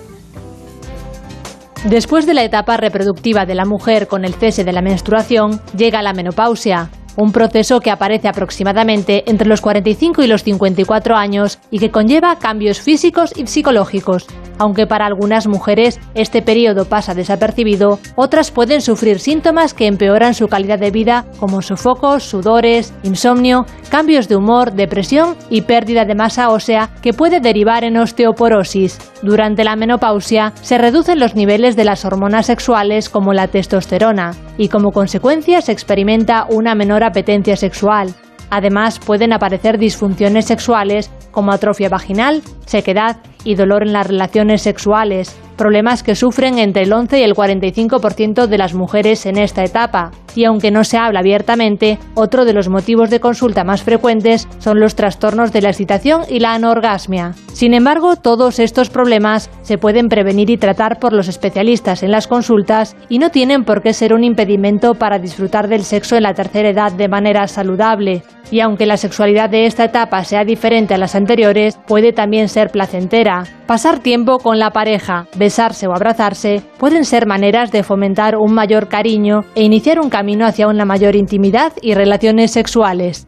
Después de la etapa reproductiva de la mujer con el cese de la menstruación, llega la menopausia, un proceso que aparece aproximadamente entre los 45 y los 54 años y que conlleva cambios físicos y psicológicos. Aunque para algunas mujeres este periodo pasa desapercibido, otras pueden sufrir síntomas que empeoran su calidad de vida como sofocos, sudores, insomnio, cambios de humor, depresión y pérdida de masa ósea que puede derivar en osteoporosis. Durante la menopausia se reducen los niveles de las hormonas sexuales como la testosterona y como consecuencia se experimenta una menor apetencia sexual. Además, pueden aparecer disfunciones sexuales como atrofia vaginal, sequedad y dolor en las relaciones sexuales, problemas que sufren entre el 11 y el 45% de las mujeres en esta etapa. y aunque no se habla abiertamente, otro de los motivos de consulta más frecuentes son los trastornos de la excitación y la anorgasmia. Sin embargo, todos estos problemas se pueden prevenir y tratar por los especialistas en las consultas y no tienen por qué ser un impedimento para disfrutar del sexo en la tercera edad de manera saludable. Y aunque la sexualidad de esta etapa sea diferente a las anteriores, puede también ser placentera. Pasar tiempo con la pareja, besarse o abrazarse pueden ser maneras de fomentar un mayor cariño e iniciar un camino hacia una mayor intimidad y relaciones sexuales.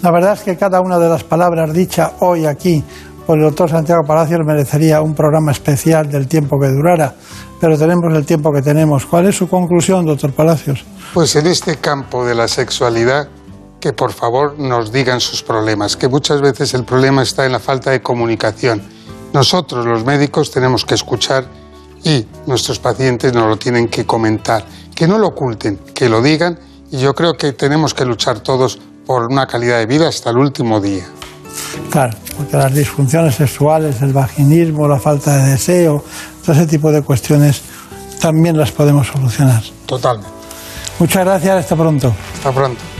La verdad es que cada una de las palabras dichas hoy aquí por el doctor Santiago Palacios merecería un programa especial del tiempo que durara, pero tenemos el tiempo que tenemos. ¿Cuál es su conclusión, doctor Palacios? Pues en este campo de la sexualidad, que por favor nos digan sus problemas, que muchas veces el problema está en la falta de comunicación. Nosotros, los médicos, tenemos que escuchar y nuestros pacientes nos lo tienen que comentar. Que no lo oculten, que lo digan y yo creo que tenemos que luchar todos por una calidad de vida hasta el último día. Claro, porque las disfunciones sexuales, el vaginismo, la falta de deseo, todo ese tipo de cuestiones también las podemos solucionar. Totalmente. Muchas gracias, hasta pronto. Hasta pronto.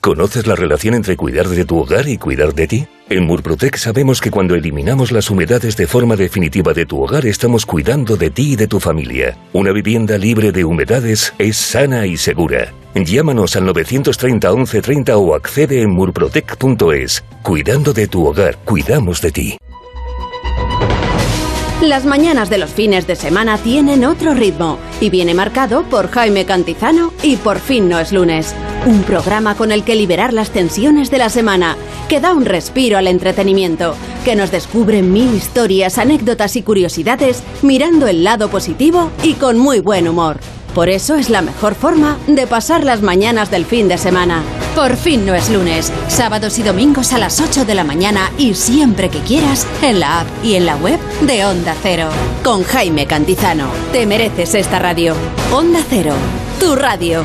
¿Conoces la relación entre cuidar de tu hogar y cuidar de ti? En Murprotec sabemos que cuando eliminamos las humedades de forma definitiva de tu hogar estamos cuidando de ti y de tu familia. Una vivienda libre de humedades es sana y segura. Llámanos al 930 1130 o accede en murprotec.es. Cuidando de tu hogar, cuidamos de ti. Las mañanas de los fines de semana tienen otro ritmo y viene marcado por Jaime Cantizano y Por fin no es lunes. Un programa con el que liberar las tensiones de la semana, que da un respiro al entretenimiento, que nos descubre mil historias, anécdotas y curiosidades mirando el lado positivo y con muy buen humor. Por eso es la mejor forma de pasar las mañanas del fin de semana. Por fin no es lunes, sábados y domingos a las 8 de la mañana y siempre que quieras en la app y en la web de Onda Cero. Con Jaime Cantizano. Te mereces esta radio. Onda Cero, tu radio.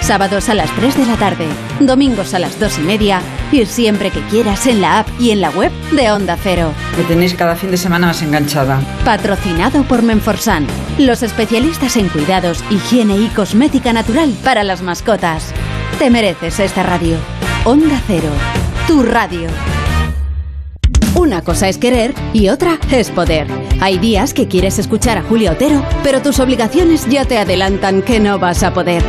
Sábados a las 3 de la tarde, domingos a las 2 y media y siempre que quieras en la app y en la web de Onda Cero. Me tenéis cada fin de semana más enganchada. Patrocinado por Menforsan, los especialistas en cuidados, higiene y cosmética natural para las mascotas. Te mereces esta radio. Onda Cero, tu radio. Una cosa es querer y otra es poder. Hay días que quieres escuchar a Julia Otero, pero tus obligaciones ya te adelantan que no vas a poder.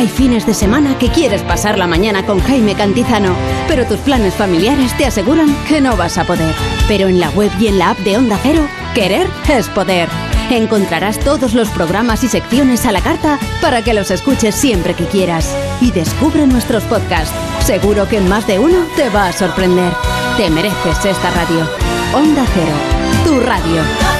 Hay fines de semana que quieres pasar la mañana con Jaime Cantizano, pero tus planes familiares te aseguran que no vas a poder. Pero en la web y en la app de Onda Cero, querer es poder. Encontrarás todos los programas y secciones a la carta para que los escuches siempre que quieras. Y descubre nuestros podcasts. Seguro que más de uno te va a sorprender. Te mereces esta radio. Onda Cero, tu radio.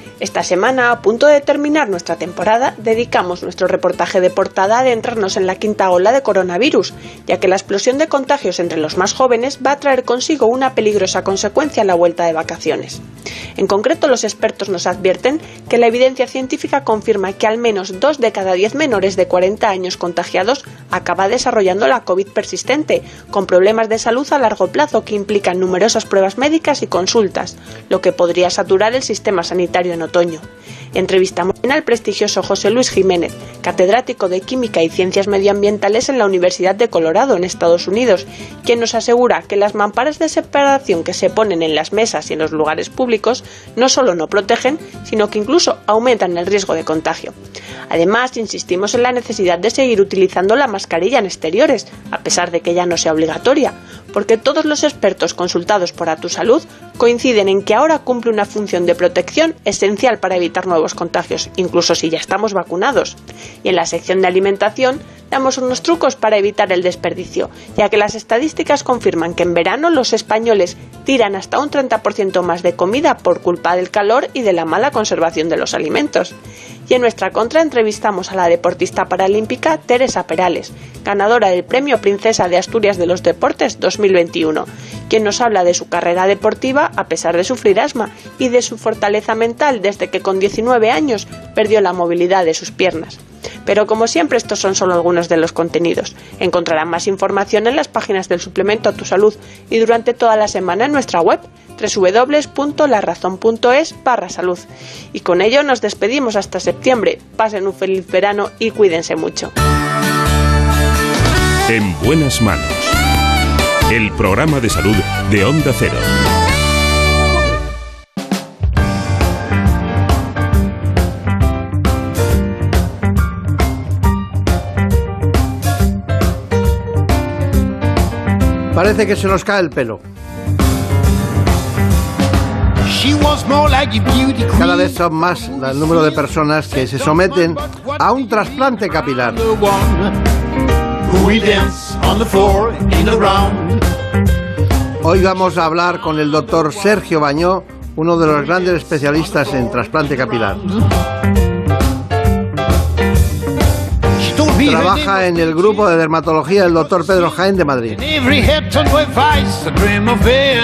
Esta semana, a punto de terminar nuestra temporada, dedicamos nuestro reportaje de portada a adentrarnos en la quinta ola de coronavirus, ya que la explosión de contagios entre los más jóvenes va a traer consigo una peligrosa consecuencia en la vuelta de vacaciones. En concreto, los expertos nos advierten que la evidencia científica confirma que al menos dos de cada diez menores de 40 años contagiados acaba desarrollando la COVID persistente, con problemas de salud a largo plazo que implican numerosas pruebas médicas y consultas, lo que podría saturar el sistema sanitario en otoño. Entrevistamos al prestigioso José Luis Jiménez, catedrático de Química y Ciencias Medioambientales en la Universidad de Colorado, en Estados Unidos, quien nos asegura que las mamparas de separación que se ponen en las mesas y en los lugares públicos no solo no protegen, sino que incluso aumentan el riesgo de contagio. Además, insistimos en la necesidad de seguir utilizando la mascarilla en exteriores, a pesar de que ya no sea obligatoria, porque todos los expertos consultados por A Salud coinciden en que ahora cumple una función de protección esencial para evitar nuevos contagios, incluso si ya estamos vacunados. Y en la sección de alimentación damos unos trucos para evitar el desperdicio, ya que las estadísticas confirman que en verano los españoles tiran hasta un 30% más de comida por culpa del calor y de la mala conservación de los alimentos. Y en nuestra contra entrevistamos a la deportista paralímpica Teresa Perales, ganadora del Premio Princesa de Asturias de los Deportes 2021, quien nos habla de su carrera deportiva a pesar de sufrir asma y de su fortaleza mental desde que con 19 años perdió la movilidad de sus piernas. Pero como siempre estos son solo algunos de los contenidos. Encontrarán más información en las páginas del suplemento a tu salud y durante toda la semana en nuestra web www.larazón.es barra salud. Y con ello nos despedimos hasta septiembre. Pasen un feliz verano y cuídense mucho. En buenas manos. El programa de salud de Onda Cero. Parece que se nos cae el pelo. Cada vez son más el número de personas que se someten a un trasplante capilar. Hoy vamos a hablar con el doctor Sergio Bañó, uno de los grandes especialistas en trasplante capilar. Trabaja en el grupo de dermatología del doctor Pedro Jaén de Madrid.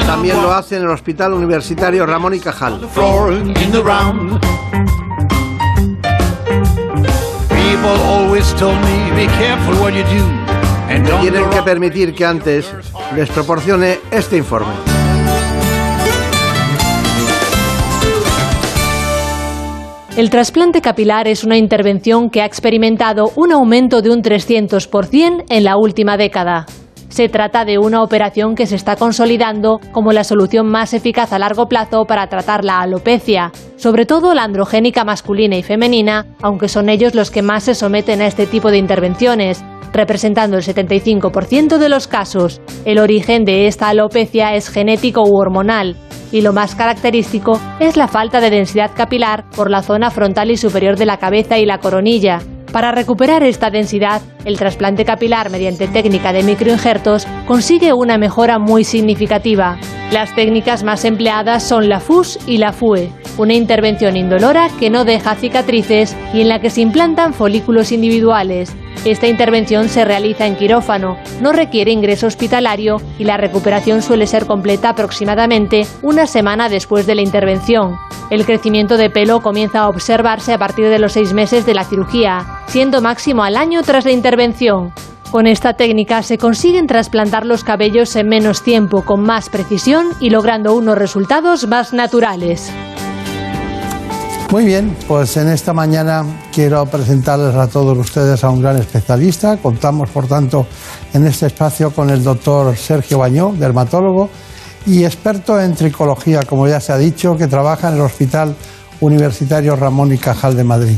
También lo hace en el Hospital Universitario Ramón y Cajal. Tienen que permitir que antes les proporcione este informe. El trasplante capilar es una intervención que ha experimentado un aumento de un 300% en la última década. Se trata de una operación que se está consolidando como la solución más eficaz a largo plazo para tratar la alopecia, sobre todo la androgénica masculina y femenina, aunque son ellos los que más se someten a este tipo de intervenciones, representando el 75% de los casos. El origen de esta alopecia es genético u hormonal, y lo más característico es la falta de densidad capilar por la zona frontal y superior de la cabeza y la coronilla. Para recuperar esta densidad, el trasplante capilar mediante técnica de microinjertos consigue una mejora muy significativa. Las técnicas más empleadas son la FUS y la FUE, una intervención indolora que no deja cicatrices y en la que se implantan folículos individuales. Esta intervención se realiza en quirófano, no requiere ingreso hospitalario y la recuperación suele ser completa aproximadamente una semana después de la intervención. El crecimiento de pelo comienza a observarse a partir de los seis meses de la cirugía, siendo máximo al año tras la intervención. Con esta técnica se consiguen trasplantar los cabellos en menos tiempo, con más precisión y logrando unos resultados más naturales. Muy bien, pues en esta mañana quiero presentarles a todos ustedes a un gran especialista. Contamos, por tanto, en este espacio con el doctor Sergio Bañó, dermatólogo y experto en tricología, como ya se ha dicho, que trabaja en el Hospital Universitario Ramón y Cajal de Madrid.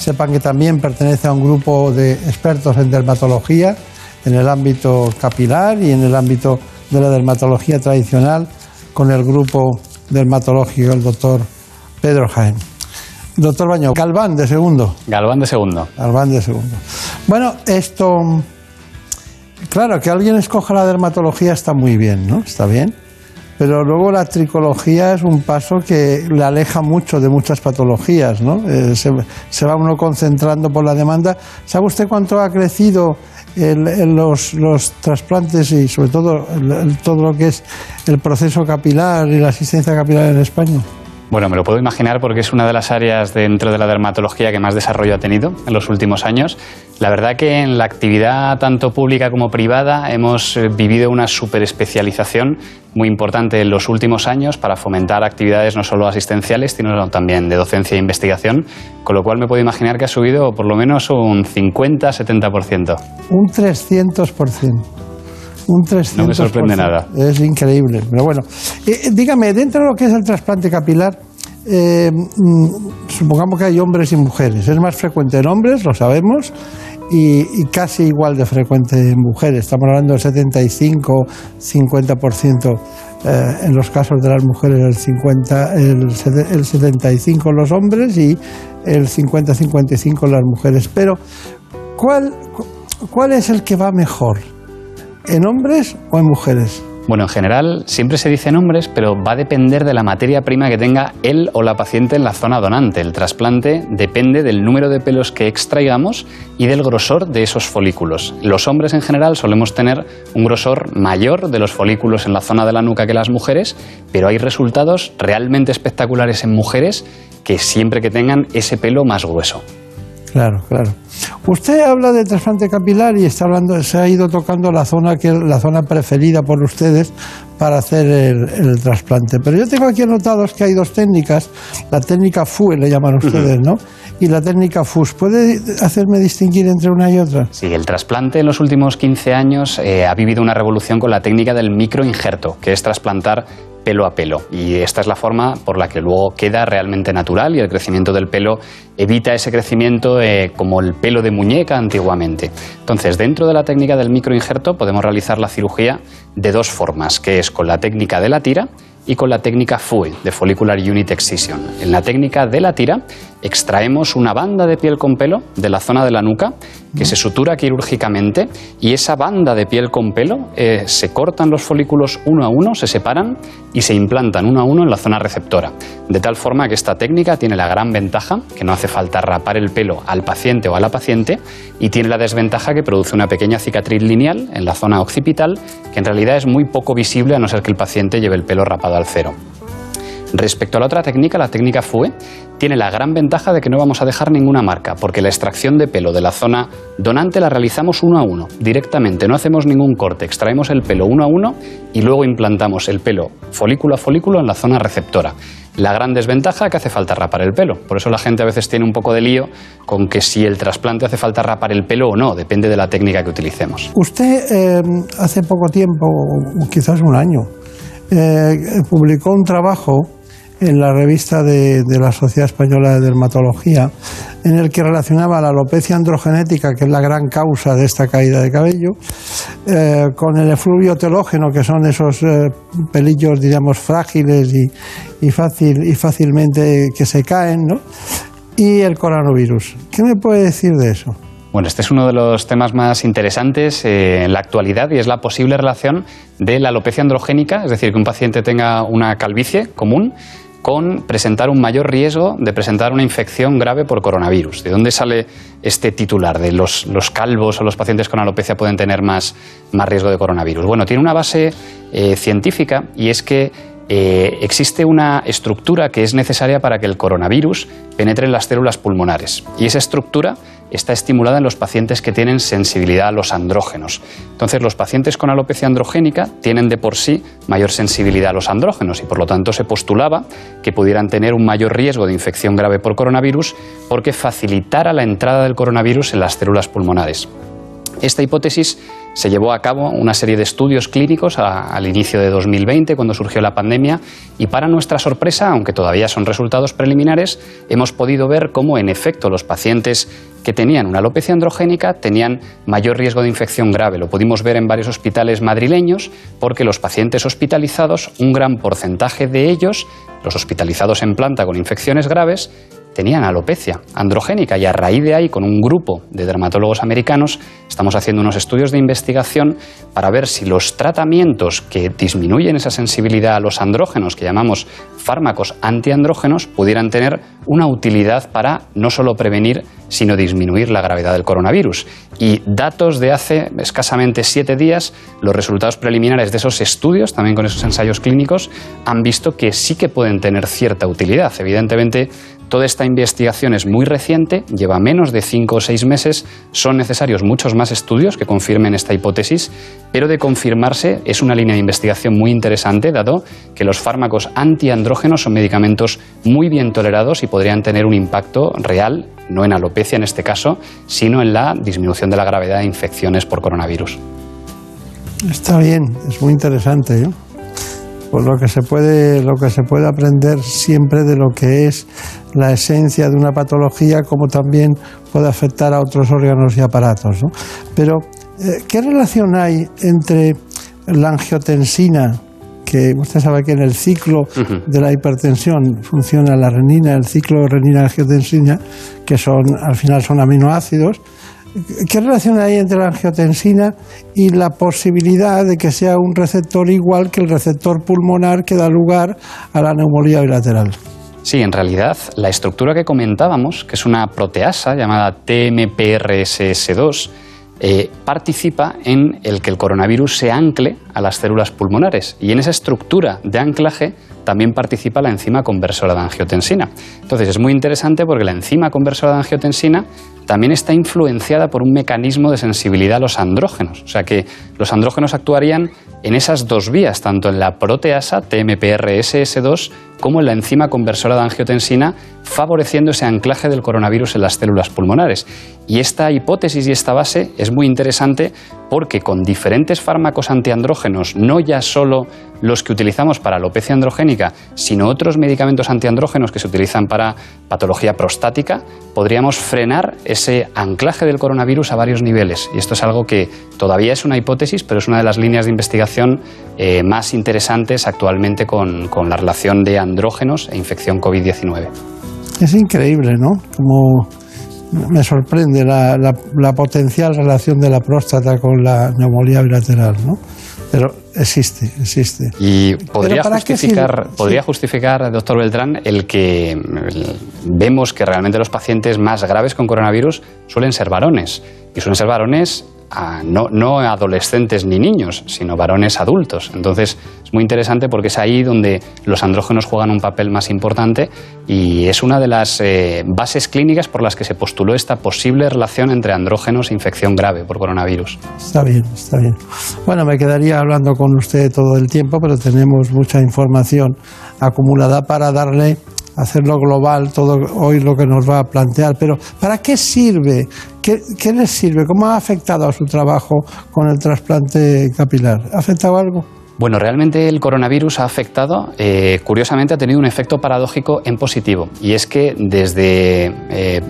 Sepan que también pertenece a un grupo de expertos en dermatología, en el ámbito capilar y en el ámbito de la dermatología tradicional, con el grupo dermatológico del doctor Pedro Jaén. Doctor Baño, Galván de segundo. Galván de segundo. Galván de segundo. Bueno, esto. Claro, que alguien escoja la dermatología está muy bien, ¿no? Está bien. Pero luego la tricología es un paso que le aleja mucho de muchas patologías, ¿no? Eh, se, se, va uno concentrando por la demanda. ¿Sabe usted cuánto ha crecido el, los, los, trasplantes y sobre todo el, todo lo que es el proceso capilar y la asistencia capilar en España? Bueno, me lo puedo imaginar porque es una de las áreas dentro de la dermatología que más desarrollo ha tenido en los últimos años. La verdad que en la actividad tanto pública como privada hemos eh, vivido una superespecialización muy importante en los últimos años para fomentar actividades no solo asistenciales, sino también de docencia e investigación, con lo cual me puedo imaginar que ha subido por lo menos un 50-70%. Un 300%. Un 300%. No me sorprende nada. Es increíble. Pero bueno, eh, dígame, dentro de lo que es el trasplante capilar, eh, mm, supongamos que hay hombres y mujeres. Es más frecuente en hombres, lo sabemos, y, casi igual de frecuente en mujeres. Estamos hablando del 75-50% eh, en los casos de las mujeres, el, 50, el, el 75 en los hombres y el 50-55 en las mujeres. Pero, ¿cuál, ¿cuál es el que va mejor? ¿En hombres o en mujeres? Bueno, en general siempre se dice en hombres, pero va a depender de la materia prima que tenga él o la paciente en la zona donante. El trasplante depende del número de pelos que extraigamos y del grosor de esos folículos. Los hombres en general solemos tener un grosor mayor de los folículos en la zona de la nuca que las mujeres, pero hay resultados realmente espectaculares en mujeres que siempre que tengan ese pelo más grueso. Claro, claro. Usted habla de trasplante capilar y está hablando, se ha ido tocando la zona que la zona preferida por ustedes para hacer el, trasplante. Pero yo tengo aquí anotados que hay dos técnicas, la técnica FUE le llaman ustedes, ¿no? Y la técnica FUS. ¿Puede hacerme distinguir entre una y otra? Sí, el trasplante en los últimos 15 años eh, ha vivido una revolución con la técnica del microinjerto, que es trasplantar pelo a pelo. Y esta es la forma por la que luego queda realmente natural y el crecimiento del pelo evita ese crecimiento eh, como el pelo de muñeca antiguamente. Entonces, dentro de la técnica del microinjerto podemos realizar la cirugía de dos formas, que es con la técnica de la tira y con la técnica FUE, de Follicular Unit Excision. En la técnica de la tira extraemos una banda de piel con pelo de la zona de la nuca que se sutura quirúrgicamente y esa banda de piel con pelo eh, se cortan los folículos uno a uno, se separan y se implantan uno a uno en la zona receptora. De tal forma que esta técnica tiene la gran ventaja que no hace falta rapar el pelo al paciente o a la paciente y tiene la desventaja que produce una pequeña cicatriz lineal en la zona occipital que en realidad es muy poco visible a no ser que el paciente lleve el pelo rapado al cero. Respecto a la otra técnica, la técnica FUE, tiene la gran ventaja de que no vamos a dejar ninguna marca, porque la extracción de pelo de la zona donante la realizamos uno a uno, directamente, no hacemos ningún corte, extraemos el pelo uno a uno y luego implantamos el pelo folículo a folículo en la zona receptora. La gran desventaja es que hace falta rapar el pelo. Por eso la gente a veces tiene un poco de lío con que si el trasplante hace falta rapar el pelo o no, depende de la técnica que utilicemos. Usted eh, hace poco tiempo, quizás un año, eh, publicó un trabajo en la revista de, la Sociedad Española de Dermatología, en el que relacionaba la alopecia androgenética, que es la gran causa de esta caída de cabello, eh, con el efluvio telógeno, que son esos eh, pelillos, diríamos, frágiles y, fácil, y fácilmente que se caen, ¿no? y el coronavirus. ¿Qué me puede decir de eso? Bueno, este es uno de los temas más interesantes eh, en la actualidad y es la posible relación de la alopecia androgénica, es decir, que un paciente tenga una calvicie común con presentar un mayor riesgo de presentar una infección grave por coronavirus. ¿De dónde sale este titular de los, calvos o los pacientes con alopecia pueden tener más, riesgo de coronavirus? Bueno, tiene una base eh, científica y es que eh, existe una estructura que es necesaria para que el coronavirus penetre en las células pulmonares. Y esa estructura está estimulada en los pacientes que tienen sensibilidad a los andrógenos. Entonces, los pacientes con alopecia androgénica tienen de por sí mayor sensibilidad a los andrógenos y por lo tanto se postulaba que pudieran tener un mayor riesgo de infección grave por coronavirus porque facilitara la entrada del coronavirus en las células pulmonares. Esta hipótesis se llevó a cabo una serie de estudios clínicos al inicio de 2020, cuando surgió la pandemia, y para nuestra sorpresa, aunque todavía son resultados preliminares, hemos podido ver cómo, en efecto, los pacientes que tenían una alopecia androgénica tenían mayor riesgo de infección grave. Lo pudimos ver en varios hospitales madrileños, porque los pacientes hospitalizados, un gran porcentaje de ellos, los hospitalizados en planta con infecciones graves, tenían alopecia androgénica y a raíz de ahí, con un grupo de dermatólogos americanos, estamos haciendo unos estudios de investigación para ver si los tratamientos que disminuyen esa sensibilidad a los andrógenos, que llamamos fármacos antiandrógenos, pudieran tener una utilidad para no solo prevenir, sino disminuir la gravedad del coronavirus. Y datos de hace escasamente siete días, los resultados preliminares de esos estudios, también con esos ensayos clínicos, han visto que sí que pueden tener cierta utilidad. Evidentemente, Toda esta investigación es muy reciente, lleva menos de cinco o seis meses, son necesarios muchos más estudios que confirmen esta hipótesis, pero de confirmarse es una línea de investigación muy interesante, dado que los fármacos antiandrógenos son medicamentos muy bien tolerados y podrían tener un impacto real, no en alopecia en este caso, sino en la disminución de la gravedad de infecciones por coronavirus. Está bien, es muy interesante. ¿eh? Por lo que se puede, lo que se puede aprender siempre de lo que es la esencia de una patología, como también puede afectar a otros órganos y aparatos. Pero, eh, ¿qué relación hay entre la angiotensina, que usted sabe que en el ciclo de la hipertensión funciona la renina, el ciclo renina-angiotensina, que son, al final son aminoácidos, ¿Qué relación hay entre la angiotensina y la posibilidad de que sea un receptor igual que el receptor pulmonar que da lugar a la neumonía bilateral? Sí, en realidad la estructura que comentábamos, que es una proteasa llamada TMPRSS2, eh, participa en el que el coronavirus se ancle a las células pulmonares y en esa estructura de anclaje también participa la enzima conversora de angiotensina. Entonces es muy interesante porque la enzima conversora de angiotensina también está influenciada por un mecanismo de sensibilidad a los andrógenos. O sea que los andrógenos actuarían en esas dos vías, tanto en la proteasa TMPRSS2 como en la enzima conversora de angiotensina, favoreciendo ese anclaje del coronavirus en las células pulmonares. Y esta hipótesis y esta base es muy interesante porque con diferentes fármacos antiandrógenos, no ya solo los que utilizamos para alopecia androgénica, sino otros medicamentos antiandrógenos que se utilizan para patología prostática, podríamos frenar ese anclaje del coronavirus a varios niveles. Y esto es algo que todavía es una hipótesis, pero es una de las líneas de investigación eh, más interesantes actualmente con, la relación de andrógenos e infección COVID-19. Es increíble, ¿no? Como me sorprende la, la, potencial relación de la próstata con la neumonía bilateral, ¿no? Pero existe, existe. Y podría justificar, podría justificar, doctor Beltrán, el que vemos que realmente los pacientes más graves con coronavirus suelen ser varones. Y suelen ser varones no, no, adolescentes ni niños, sino varones adultos. Entonces es muy interesante porque es ahí donde los andrógenos juegan un papel más importante y es una de las eh, bases clínicas por las que se postuló esta posible relación entre andrógenos e infección grave por coronavirus. Está bien, está bien. Bueno, me quedaría hablando con usted todo el tiempo, pero tenemos mucha información acumulada para darle hacerlo global, todo hoy lo que nos va a plantear. Pero ¿para qué sirve? ¿Qué, ¿Qué, les sirve? ¿Cómo ha afectado a su trabajo con el trasplante capilar? ¿Ha afectado algo? Bueno, realmente el coronavirus ha afectado, eh, curiosamente ha tenido un efecto paradójico en positivo, y es que desde eh,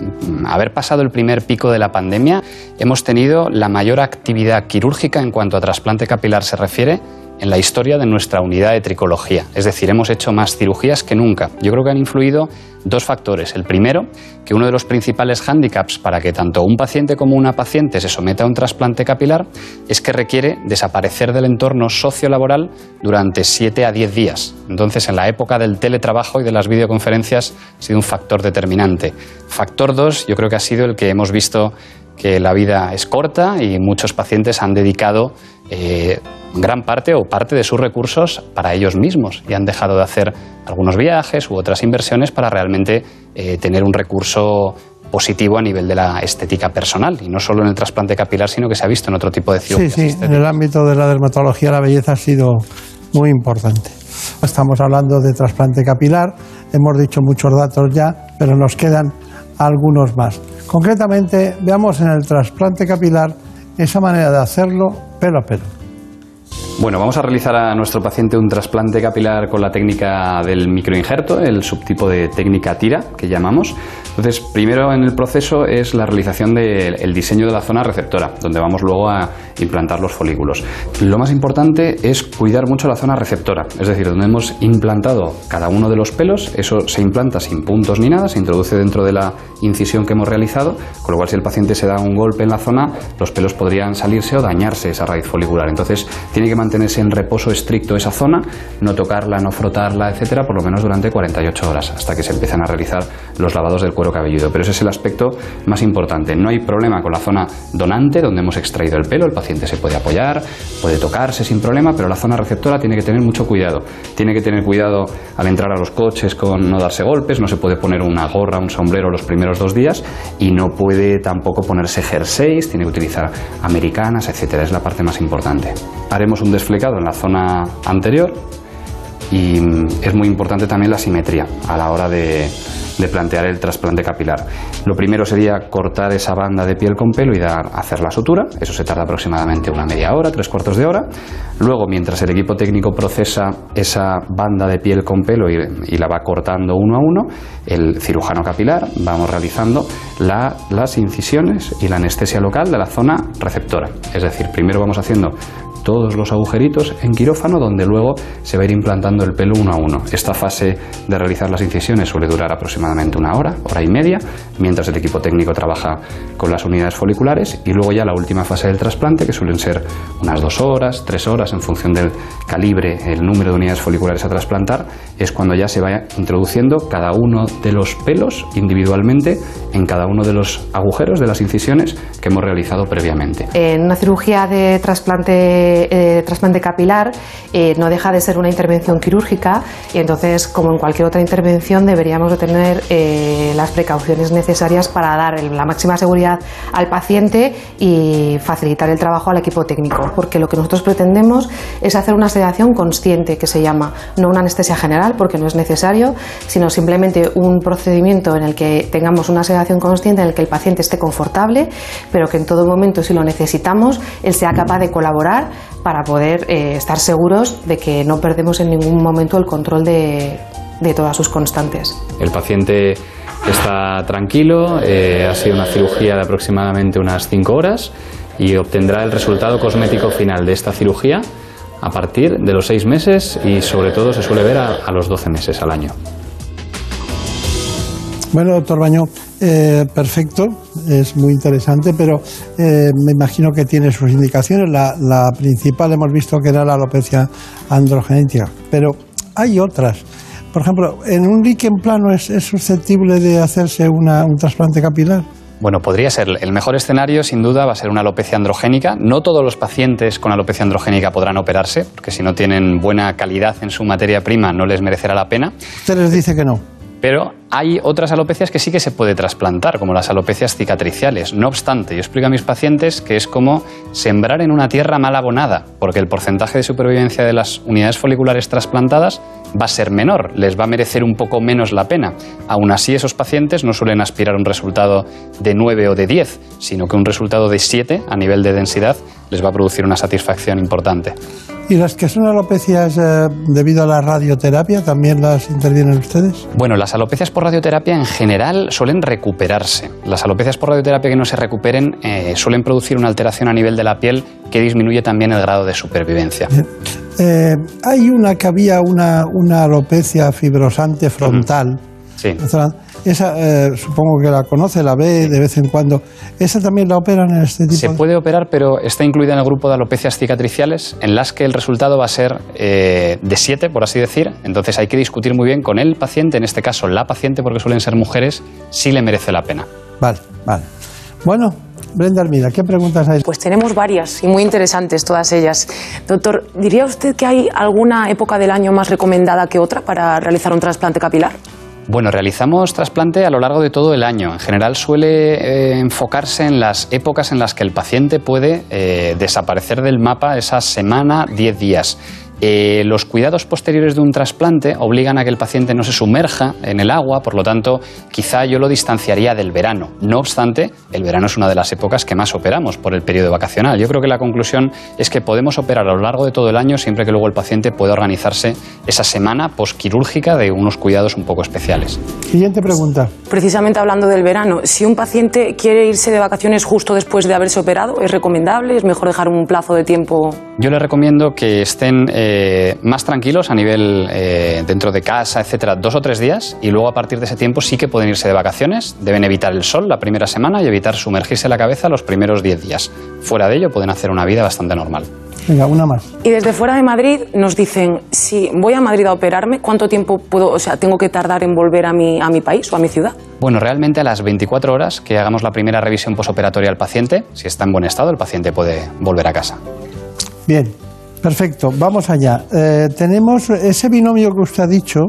haber pasado el primer pico de la pandemia hemos tenido la mayor actividad quirúrgica en cuanto a trasplante capilar se refiere en la historia de nuestra unidad de tricología. Es decir, hemos hecho más cirugías que nunca. Yo creo que han influido dos factores. El primero, que uno de los principales hándicaps para que tanto un paciente como una paciente se someta a un trasplante capilar es que requiere desaparecer del entorno sociolaboral durante 7 a 10 días. Entonces, en la época del teletrabajo y de las videoconferencias ha sido un factor determinante. Factor 2, yo creo que ha sido el que hemos visto que la vida es corta y muchos pacientes han dedicado eh, gran parte o parte de sus recursos para ellos mismos y han dejado de hacer algunos viajes u otras inversiones para realmente eh, tener un recurso positivo a nivel de la estética personal y no solo en el trasplante capilar, sino que se ha visto en otro tipo de cirugías. Sí, sí, en el ámbito de la dermatología la belleza ha sido muy importante. Estamos hablando de trasplante capilar, hemos dicho muchos datos ya, pero nos quedan algunos más. Concretamente, veamos en el trasplante capilar esa manera de hacerlo pelo a pelo. Bueno, vamos a realizar a nuestro paciente un trasplante capilar con la técnica del microinjerto, el subtipo de técnica tira que llamamos. Entonces, primero en el proceso es la realización del diseño de la zona receptora, donde vamos luego a implantar los folículos. Lo más importante es cuidar mucho la zona receptora, es decir, donde hemos implantado cada uno de los pelos, eso se implanta sin puntos ni nada, se introduce dentro de la incisión que hemos realizado, con lo cual si el paciente se da un golpe en la zona, los pelos podrían salirse o dañarse esa raíz folicular. Entonces, tiene que mantenerse en reposo estricto esa zona, no tocarla, no frotarla, etcétera, por lo menos durante 48 horas, hasta que se empiezan a realizar los lavados del cuero cabelludo. Pero ese es el aspecto más importante. No hay problema con la zona donante, donde hemos extraído el pelo, el paciente se puede apoyar, puede tocarse sin problema, pero la zona receptora tiene que tener mucho cuidado. Tiene que tener cuidado al entrar a los coches con no darse golpes, no se puede poner una gorra, un sombrero los primeros dos días y no puede tampoco ponerse jerseys, tiene que utilizar americanas, etcétera. Es la parte más importante. Haremos un desflecado en la zona anterior y mm, es muy importante también la simetría a la hora de, plantear el trasplante capilar. Lo primero sería cortar esa banda de piel con pelo y dar, hacer la sutura. Eso se tarda aproximadamente una media hora, tres cuartos de hora. Luego, mientras el equipo técnico procesa esa banda de piel con pelo y, la va cortando uno a uno, el cirujano capilar vamos realizando la- las incisiones y la anestesia local de la zona receptora. Es decir, primero vamos haciendo todos los agujeritos en quirófano donde luego se va a ir implantando el pelo uno a uno. Esta fase de realizar las incisiones suele durar aproximadamente una hora, hora y media, mientras el equipo técnico trabaja con las unidades foliculares y luego ya la última fase del trasplante que suelen ser unas dos horas, tres horas en función del calibre, el número de unidades foliculares a trasplantar, es cuando ya se va introduciendo cada uno de los pelos individualmente en cada uno de los agujeros de las incisiones que hemos realizado previamente. En una cirugía de trasplante, eh, trasplante capilar eh, no deja de ser una intervención quirúrgica y entonces, como en cualquier otra intervención, deberíamos de tener eh, las precauciones necesarias para dar la máxima seguridad al paciente y facilitar el trabajo al equipo técnico. Porque lo que nosotros pretendemos es hacer una sedación consciente, que se llama, no una anestesia general, porque no es necesario, sino simplemente un procedimiento en el que tengamos una sedación consciente, en el que el paciente esté confortable, pero que en todo momento, si lo necesitamos, él sea capaz de colaborar para poder eh, estar seguros de que no perdemos en ningún momento el control de, de todas sus constantes. El paciente está tranquilo, eh, ha sido una cirugía de aproximadamente unas 5 horas y obtendrá el resultado cosmético final de esta cirugía a partir de los 6 meses y sobre todo se suele ver a, a los 12 meses al año. Bueno, doctor Baño, eh, perfecto, es muy interesante, pero eh, me imagino que tiene sus indicaciones. La, la principal hemos visto que era la alopecia androgenética, pero hay otras. Por ejemplo, ¿en un líquen plano es, es susceptible de hacerse una- un trasplante capilar? Bueno, podría ser. El mejor escenario, sin duda, va a ser una alopecia androgénica. No todos los pacientes con alopecia androgénica podrán operarse, porque si no tienen buena calidad en su materia prima, no les merecerá la pena. Usted les dice que no. Pero hay otras alopecias que sí que se puede trasplantar, como las alopecias cicatriciales. No obstante, yo explico a mis pacientes que es como sembrar en una tierra mal abonada, porque el porcentaje de supervivencia de las unidades foliculares trasplantadas va a ser menor, les va a merecer un poco menos la pena. Aún así, esos pacientes no suelen aspirar a un resultado de 9 o de 10, sino que un resultado de 7 a nivel de densidad les va a producir una satisfacción importante. ¿Y las que son alopecias eh, debido a la radioterapia también las intervienen ustedes? Bueno, las alopecias por radioterapia en general suelen recuperarse. Las alopecias por radioterapia que no se recuperen eh, suelen producir una alteración a nivel de la piel que disminuye también el grado de supervivencia. Eh, hay una que había una, una alopecia fibrosante frontal. Sí. Esa eh, supongo que la conoce, la ve de vez en cuando. ¿Esa también la operan en este tipo? Se de- puede operar, pero está incluida en el grupo de alopecias cicatriciales, en las que el resultado va a ser eh, de 7, por así decir. Entonces hay que discutir muy bien con el paciente, en este caso la paciente, porque suelen ser mujeres, si le merece la pena. Vale, vale. Bueno, Brenda Armida, ¿qué preguntas hay? Pues tenemos varias y muy interesantes todas ellas. Doctor, ¿diría usted que hay alguna época del año más recomendada que otra para realizar un trasplante capilar? Bueno, realizamos trasplante a lo largo de todo el año. En general suele eh, enfocarse en las épocas en las que el paciente puede eh, desaparecer del mapa esa semana, 10 días. Eh, los cuidados posteriores de un trasplante obligan a que el paciente no se sumerja en el agua, por lo tanto, quizá yo lo distanciaría del verano. No obstante, el verano es una de las épocas que más operamos por el periodo vacacional. Yo creo que la conclusión es que podemos operar a lo largo de todo el año siempre que luego el paciente pueda organizarse esa semana posquirúrgica de unos cuidados un poco especiales. Siguiente pregunta. Precisamente hablando del verano, si un paciente quiere irse de vacaciones justo después de haberse operado, ¿es recomendable? ¿Es mejor dejar un plazo de tiempo? Yo le recomiendo que estén eh, más tranquilos a nivel eh, dentro de casa, etcétera, dos o tres días y luego a partir de ese tiempo sí que pueden irse de vacaciones. Deben evitar el sol la primera semana y evitar sumergirse la cabeza los primeros diez días. Fuera de ello pueden hacer una vida bastante normal. Venga, una más. Y desde fuera de Madrid nos dicen, si voy a Madrid a operarme, ¿cuánto tiempo puedo, o sea, tengo que tardar en volver a mi, a mi país o a mi ciudad? Bueno, realmente a las 24 horas que hagamos la primera revisión posoperatoria al paciente, si está en buen estado, el paciente puede volver a casa. Bien, perfecto. Vamos allá. Eh, tenemos ese binomio que usted ha dicho,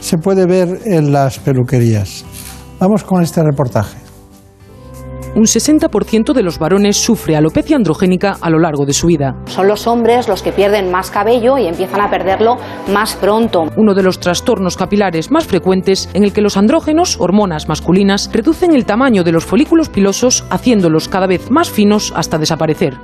se puede ver en las peluquerías. Vamos con este reportaje. Un 60% de los varones sufre alopecia androgénica a lo largo de su vida. Son los hombres los que pierden más cabello y empiezan a perderlo más pronto. Uno de los trastornos capilares más frecuentes en el que los andrógenos, hormonas masculinas, reducen el tamaño de los folículos pilosos haciéndolos cada vez más finos hasta desaparecer.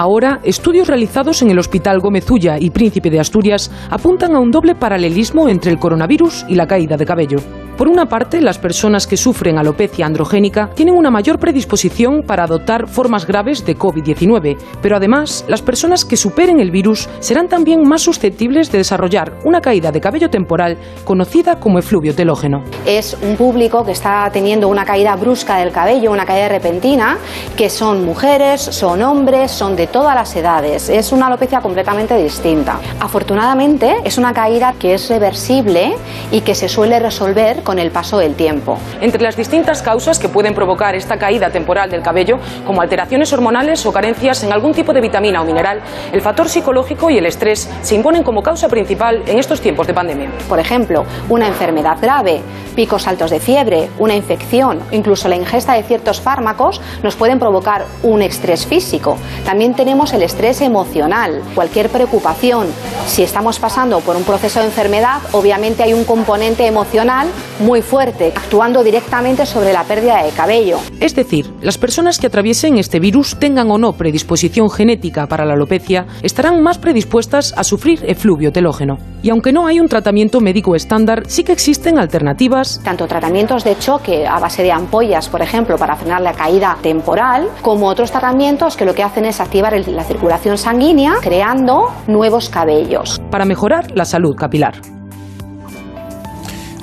Ahora, estudios realizados en el Hospital Gómez Ulla y Príncipe de Asturias apuntan a un doble paralelismo entre el coronavirus y la caída de cabello. Por una parte, las personas que sufren alopecia androgénica tienen una mayor predisposición para adoptar formas graves de COVID-19, pero además, las personas que superen el virus serán también más susceptibles de desarrollar una caída de cabello temporal conocida como efluvio telógeno. Es un público que está teniendo una caída brusca del cabello, una caída repentina, que son mujeres, son hombres, son de todas las edades. Es una alopecia completamente distinta. Afortunadamente, es una caída que es reversible y que se suele resolver con el paso del tiempo. Entre las distintas causas que pueden provocar esta caída temporal del cabello, como alteraciones hormonales o carencias en algún tipo de vitamina o mineral, el factor psicológico y el estrés se imponen como causa principal en estos tiempos de pandemia. Por ejemplo, una enfermedad grave, picos altos de fiebre, una infección, incluso la ingesta de ciertos fármacos nos pueden provocar un estrés físico. También tenemos el estrés emocional, cualquier preocupación. Si estamos pasando por un proceso de enfermedad, obviamente hay un componente emocional muy fuerte, actuando directamente sobre la pérdida de cabello. Es decir, las personas que atraviesen este virus, tengan o no predisposición genética para la alopecia, estarán más predispuestas a sufrir efluvio telógeno. Y aunque no hay un tratamiento médico estándar, sí que existen alternativas. Tanto tratamientos de choque a base de ampollas, por ejemplo, para frenar la caída temporal, como otros tratamientos que lo que hacen es activar el- la circulación sanguínea, creando nuevos cabellos. Para mejorar la salud capilar.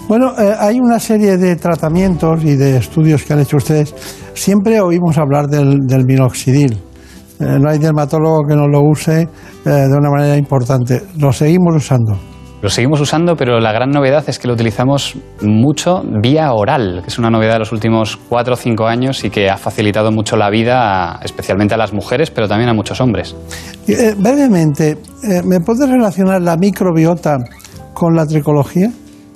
Bueno, eh, hay una serie de tratamientos y de estudios que han hecho ustedes. Siempre oímos hablar del, del minoxidil. Eh, no hay dermatólogo que no lo use eh, de una manera importante. Lo seguimos usando. Lo seguimos usando, pero la gran novedad es que lo utilizamos mucho vía oral, que es una novedad de los últimos cuatro o cinco años y que ha facilitado mucho la vida, especialmente a las mujeres, pero también a muchos hombres. Eh, brevemente, eh, ¿me puedes relacionar la microbiota con la tricología?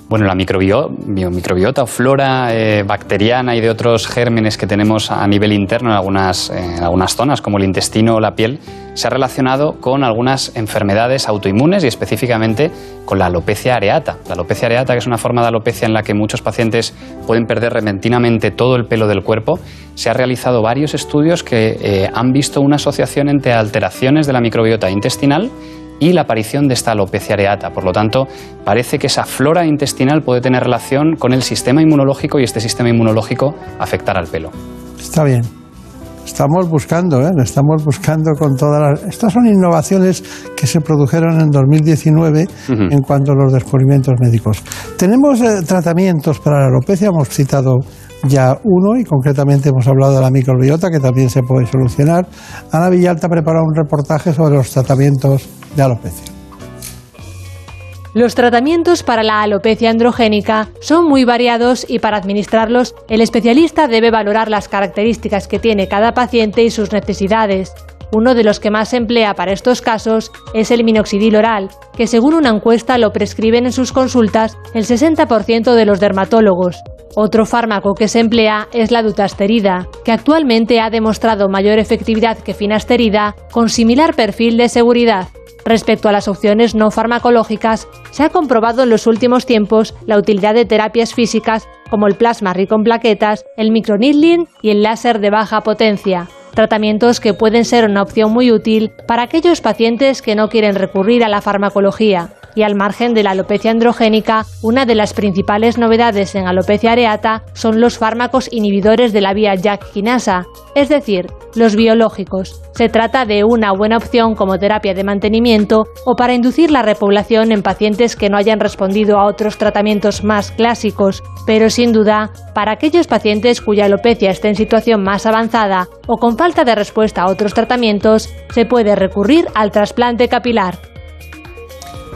Bueno, la microbio- bio- microbiota o flora eh, bacteriana y de otros gérmenes que tenemos a nivel interno en algunas, algunas zonas, como el intestino o la piel, se ha relacionado con algunas enfermedades autoinmunes y específicamente con la alopecia areata. La alopecia areata, que es una forma de alopecia en la que muchos pacientes pueden perder repentinamente todo el pelo del cuerpo, se ha realizado varios estudios que eh, han visto una asociación entre alteraciones de la microbiota intestinal y la aparición de esta alopecia areata. Por lo tanto, parece que esa flora intestinal puede tener relación con el sistema inmunológico y este sistema inmunológico afectar al pelo. Está bien. Estamos buscando, ¿eh? estamos buscando con todas las... Estas son innovaciones que se produjeron en 2019 en cuanto a los descubrimientos médicos. Tenemos eh, tratamientos para la alopecia, hemos citado ya uno y concretamente hemos hablado de la microbiota que también se puede solucionar. Ana Villalta ha preparado un reportaje sobre los tratamientos de alopecia. Los tratamientos para la alopecia androgénica son muy variados y para administrarlos el especialista debe valorar las características que tiene cada paciente y sus necesidades. Uno de los que más se emplea para estos casos es el minoxidil oral, que según una encuesta lo prescriben en sus consultas el 60% de los dermatólogos. Otro fármaco que se emplea es la dutasterida, que actualmente ha demostrado mayor efectividad que finasterida con similar perfil de seguridad. Respecto a las opciones no farmacológicas, se ha comprobado en los últimos tiempos la utilidad de terapias físicas como el plasma rico en plaquetas, el microneedling y el láser de baja potencia. Tratamientos que pueden ser una opción muy útil para aquellos pacientes que no quieren recurrir a la farmacología. Y al margen de la alopecia androgénica, una de las principales novedades en alopecia areata son los fármacos inhibidores de la vía JAK quinasa, es decir, los biológicos. Se trata de una buena opción como terapia de mantenimiento o para inducir la repoblación en pacientes que no hayan respondido a otros tratamientos más clásicos, pero sin duda, para aquellos pacientes cuya alopecia esté en situación más avanzada o con falta de respuesta a otros tratamientos, se puede recurrir al trasplante capilar.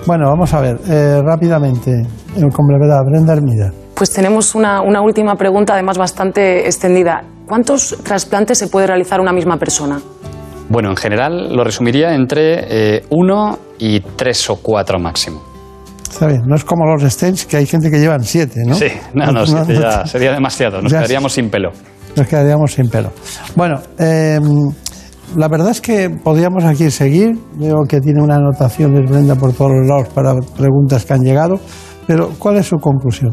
Bueno, vamos a ver, eh, rápidamente, eh, con brevedad, Brenda Hermida. Pues tenemos una, una última pregunta, además bastante extendida. ¿Cuántos trasplantes se puede realizar una misma persona? Bueno, en general lo resumiría entre eh, uno y tres o cuatro máximo. Está bien, no es como los stents, que hay gente que llevan siete, ¿no? Sí, no, no, siete ya sería demasiado, nos Ya quedaríamos sin pelo. Nos quedaríamos sin pelo. Bueno, eh, la verdad es que podríamos aquí seguir. Veo que tiene una anotación de Brenda por todos los lados para preguntas que han llegado. Pero, ¿cuál es su conclusión?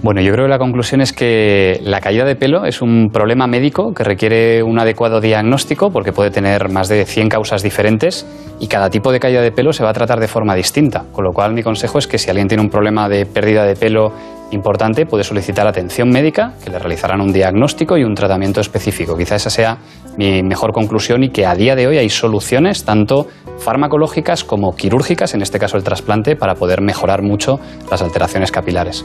Bueno, yo creo que la conclusión es que la caída de pelo es un problema médico que requiere un adecuado diagnóstico porque puede tener más de 100 causas diferentes y cada tipo de caída de pelo se va a tratar de forma distinta. Con lo cual mi consejo es que si alguien tiene un problema de pérdida de pelo importante puede solicitar atención médica, que le realizarán un diagnóstico y un tratamiento específico. Quizá esa sea mi mejor conclusión y que a día de hoy hay soluciones tanto farmacológicas como quirúrgicas, en este caso el trasplante, para poder mejorar mucho las alteraciones capilares.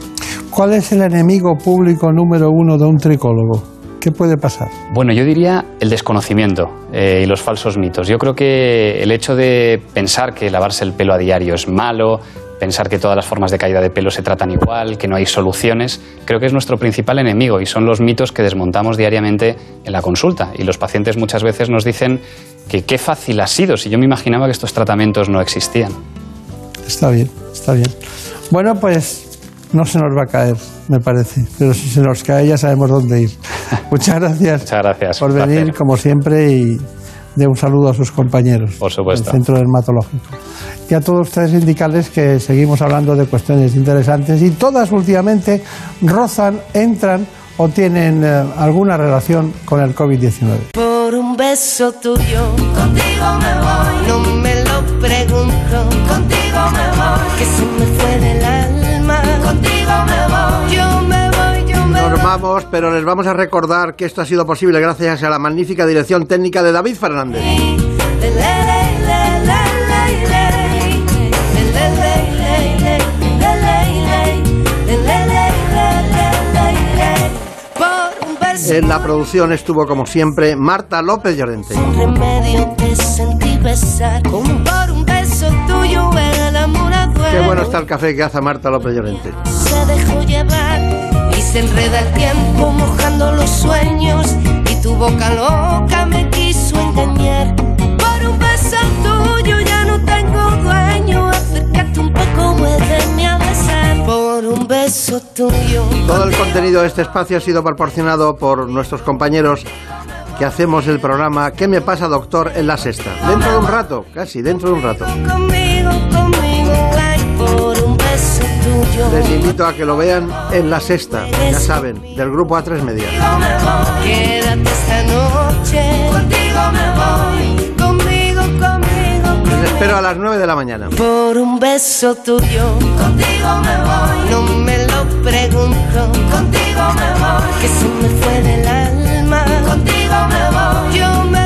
¿Cuál es el enemigo público número uno de un tricólogo? ¿Qué puede pasar? Bueno, yo diría el desconocimiento eh, y los falsos mitos. Yo creo que el hecho de pensar que lavarse el pelo a diario es malo, pensar que todas las formas de caída de pelo se tratan igual, que no hay soluciones, creo que es nuestro principal enemigo y son los mitos que desmontamos diariamente en la consulta. Y los pacientes muchas veces nos dicen que qué fácil ha sido, si yo me imaginaba que estos tratamientos no existían. Está bien, está bien. Bueno, pues no se nos va a caer, me parece. Pero si se nos cae ya sabemos dónde ir. Muchas gracias. Muchas gracias. Por venir, placer. como siempre, y de un saludo a sus compañeros Por supuesto. del Centro Dermatológico. Y a todos ustedes indicarles que seguimos hablando de cuestiones interesantes y todas últimamente rozan, entran o tienen eh, alguna relación con el COVID-19. Por un beso tuyo, contigo me voy. No me lo pregunto, contigo me voy. Que se me fue del alma, contigo me voy. Vamos, pero les vamos a recordar que esto ha sido posible gracias a la magnífica dirección técnica de David Fernández. En la producción estuvo, como siempre, Marta López Llorente. un remedio te sentí besar. Como por un beso tuyo el amor Qué bueno está el café que hace Marta López Llorente. se dejó llevar se enreda el tiempo mojando los sueños y tu boca loca me quiso engañar. Por un beso tuyo ya no tengo dueño, acércate un poco, muéveme a besar. Por un beso tuyo. Todo el contenido de este espacio ha sido proporcionado por nuestros compañeros que hacemos el programa ¿Qué me pasa, doctor? en la sexta. Dentro de un rato, casi, dentro de un rato. Conmigo, conmigo, ay, por un Les invito a que lo vean en la sexta, ya saben, del grupo A3 Media. Quédate esta noche. Contigo me voy. Conmigo, conmigo, Les espero a las 9 de la mañana. Por un beso tuyo, contigo me voy. No me lo pregunto, contigo me voy. Que se me fue del alma, contigo me voy. Yo me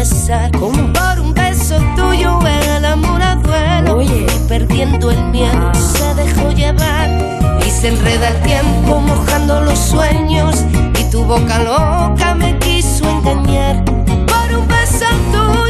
besar. Como por un beso tuyo el amor a duelo y perdiendo el miedo se dejó llevar. Y se enreda el tiempo mojando los sueños. Y tu boca loca me quiso engañar. Por un beso tuyo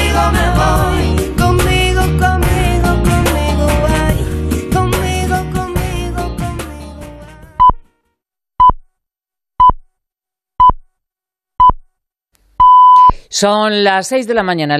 Son las 6 de la mañana.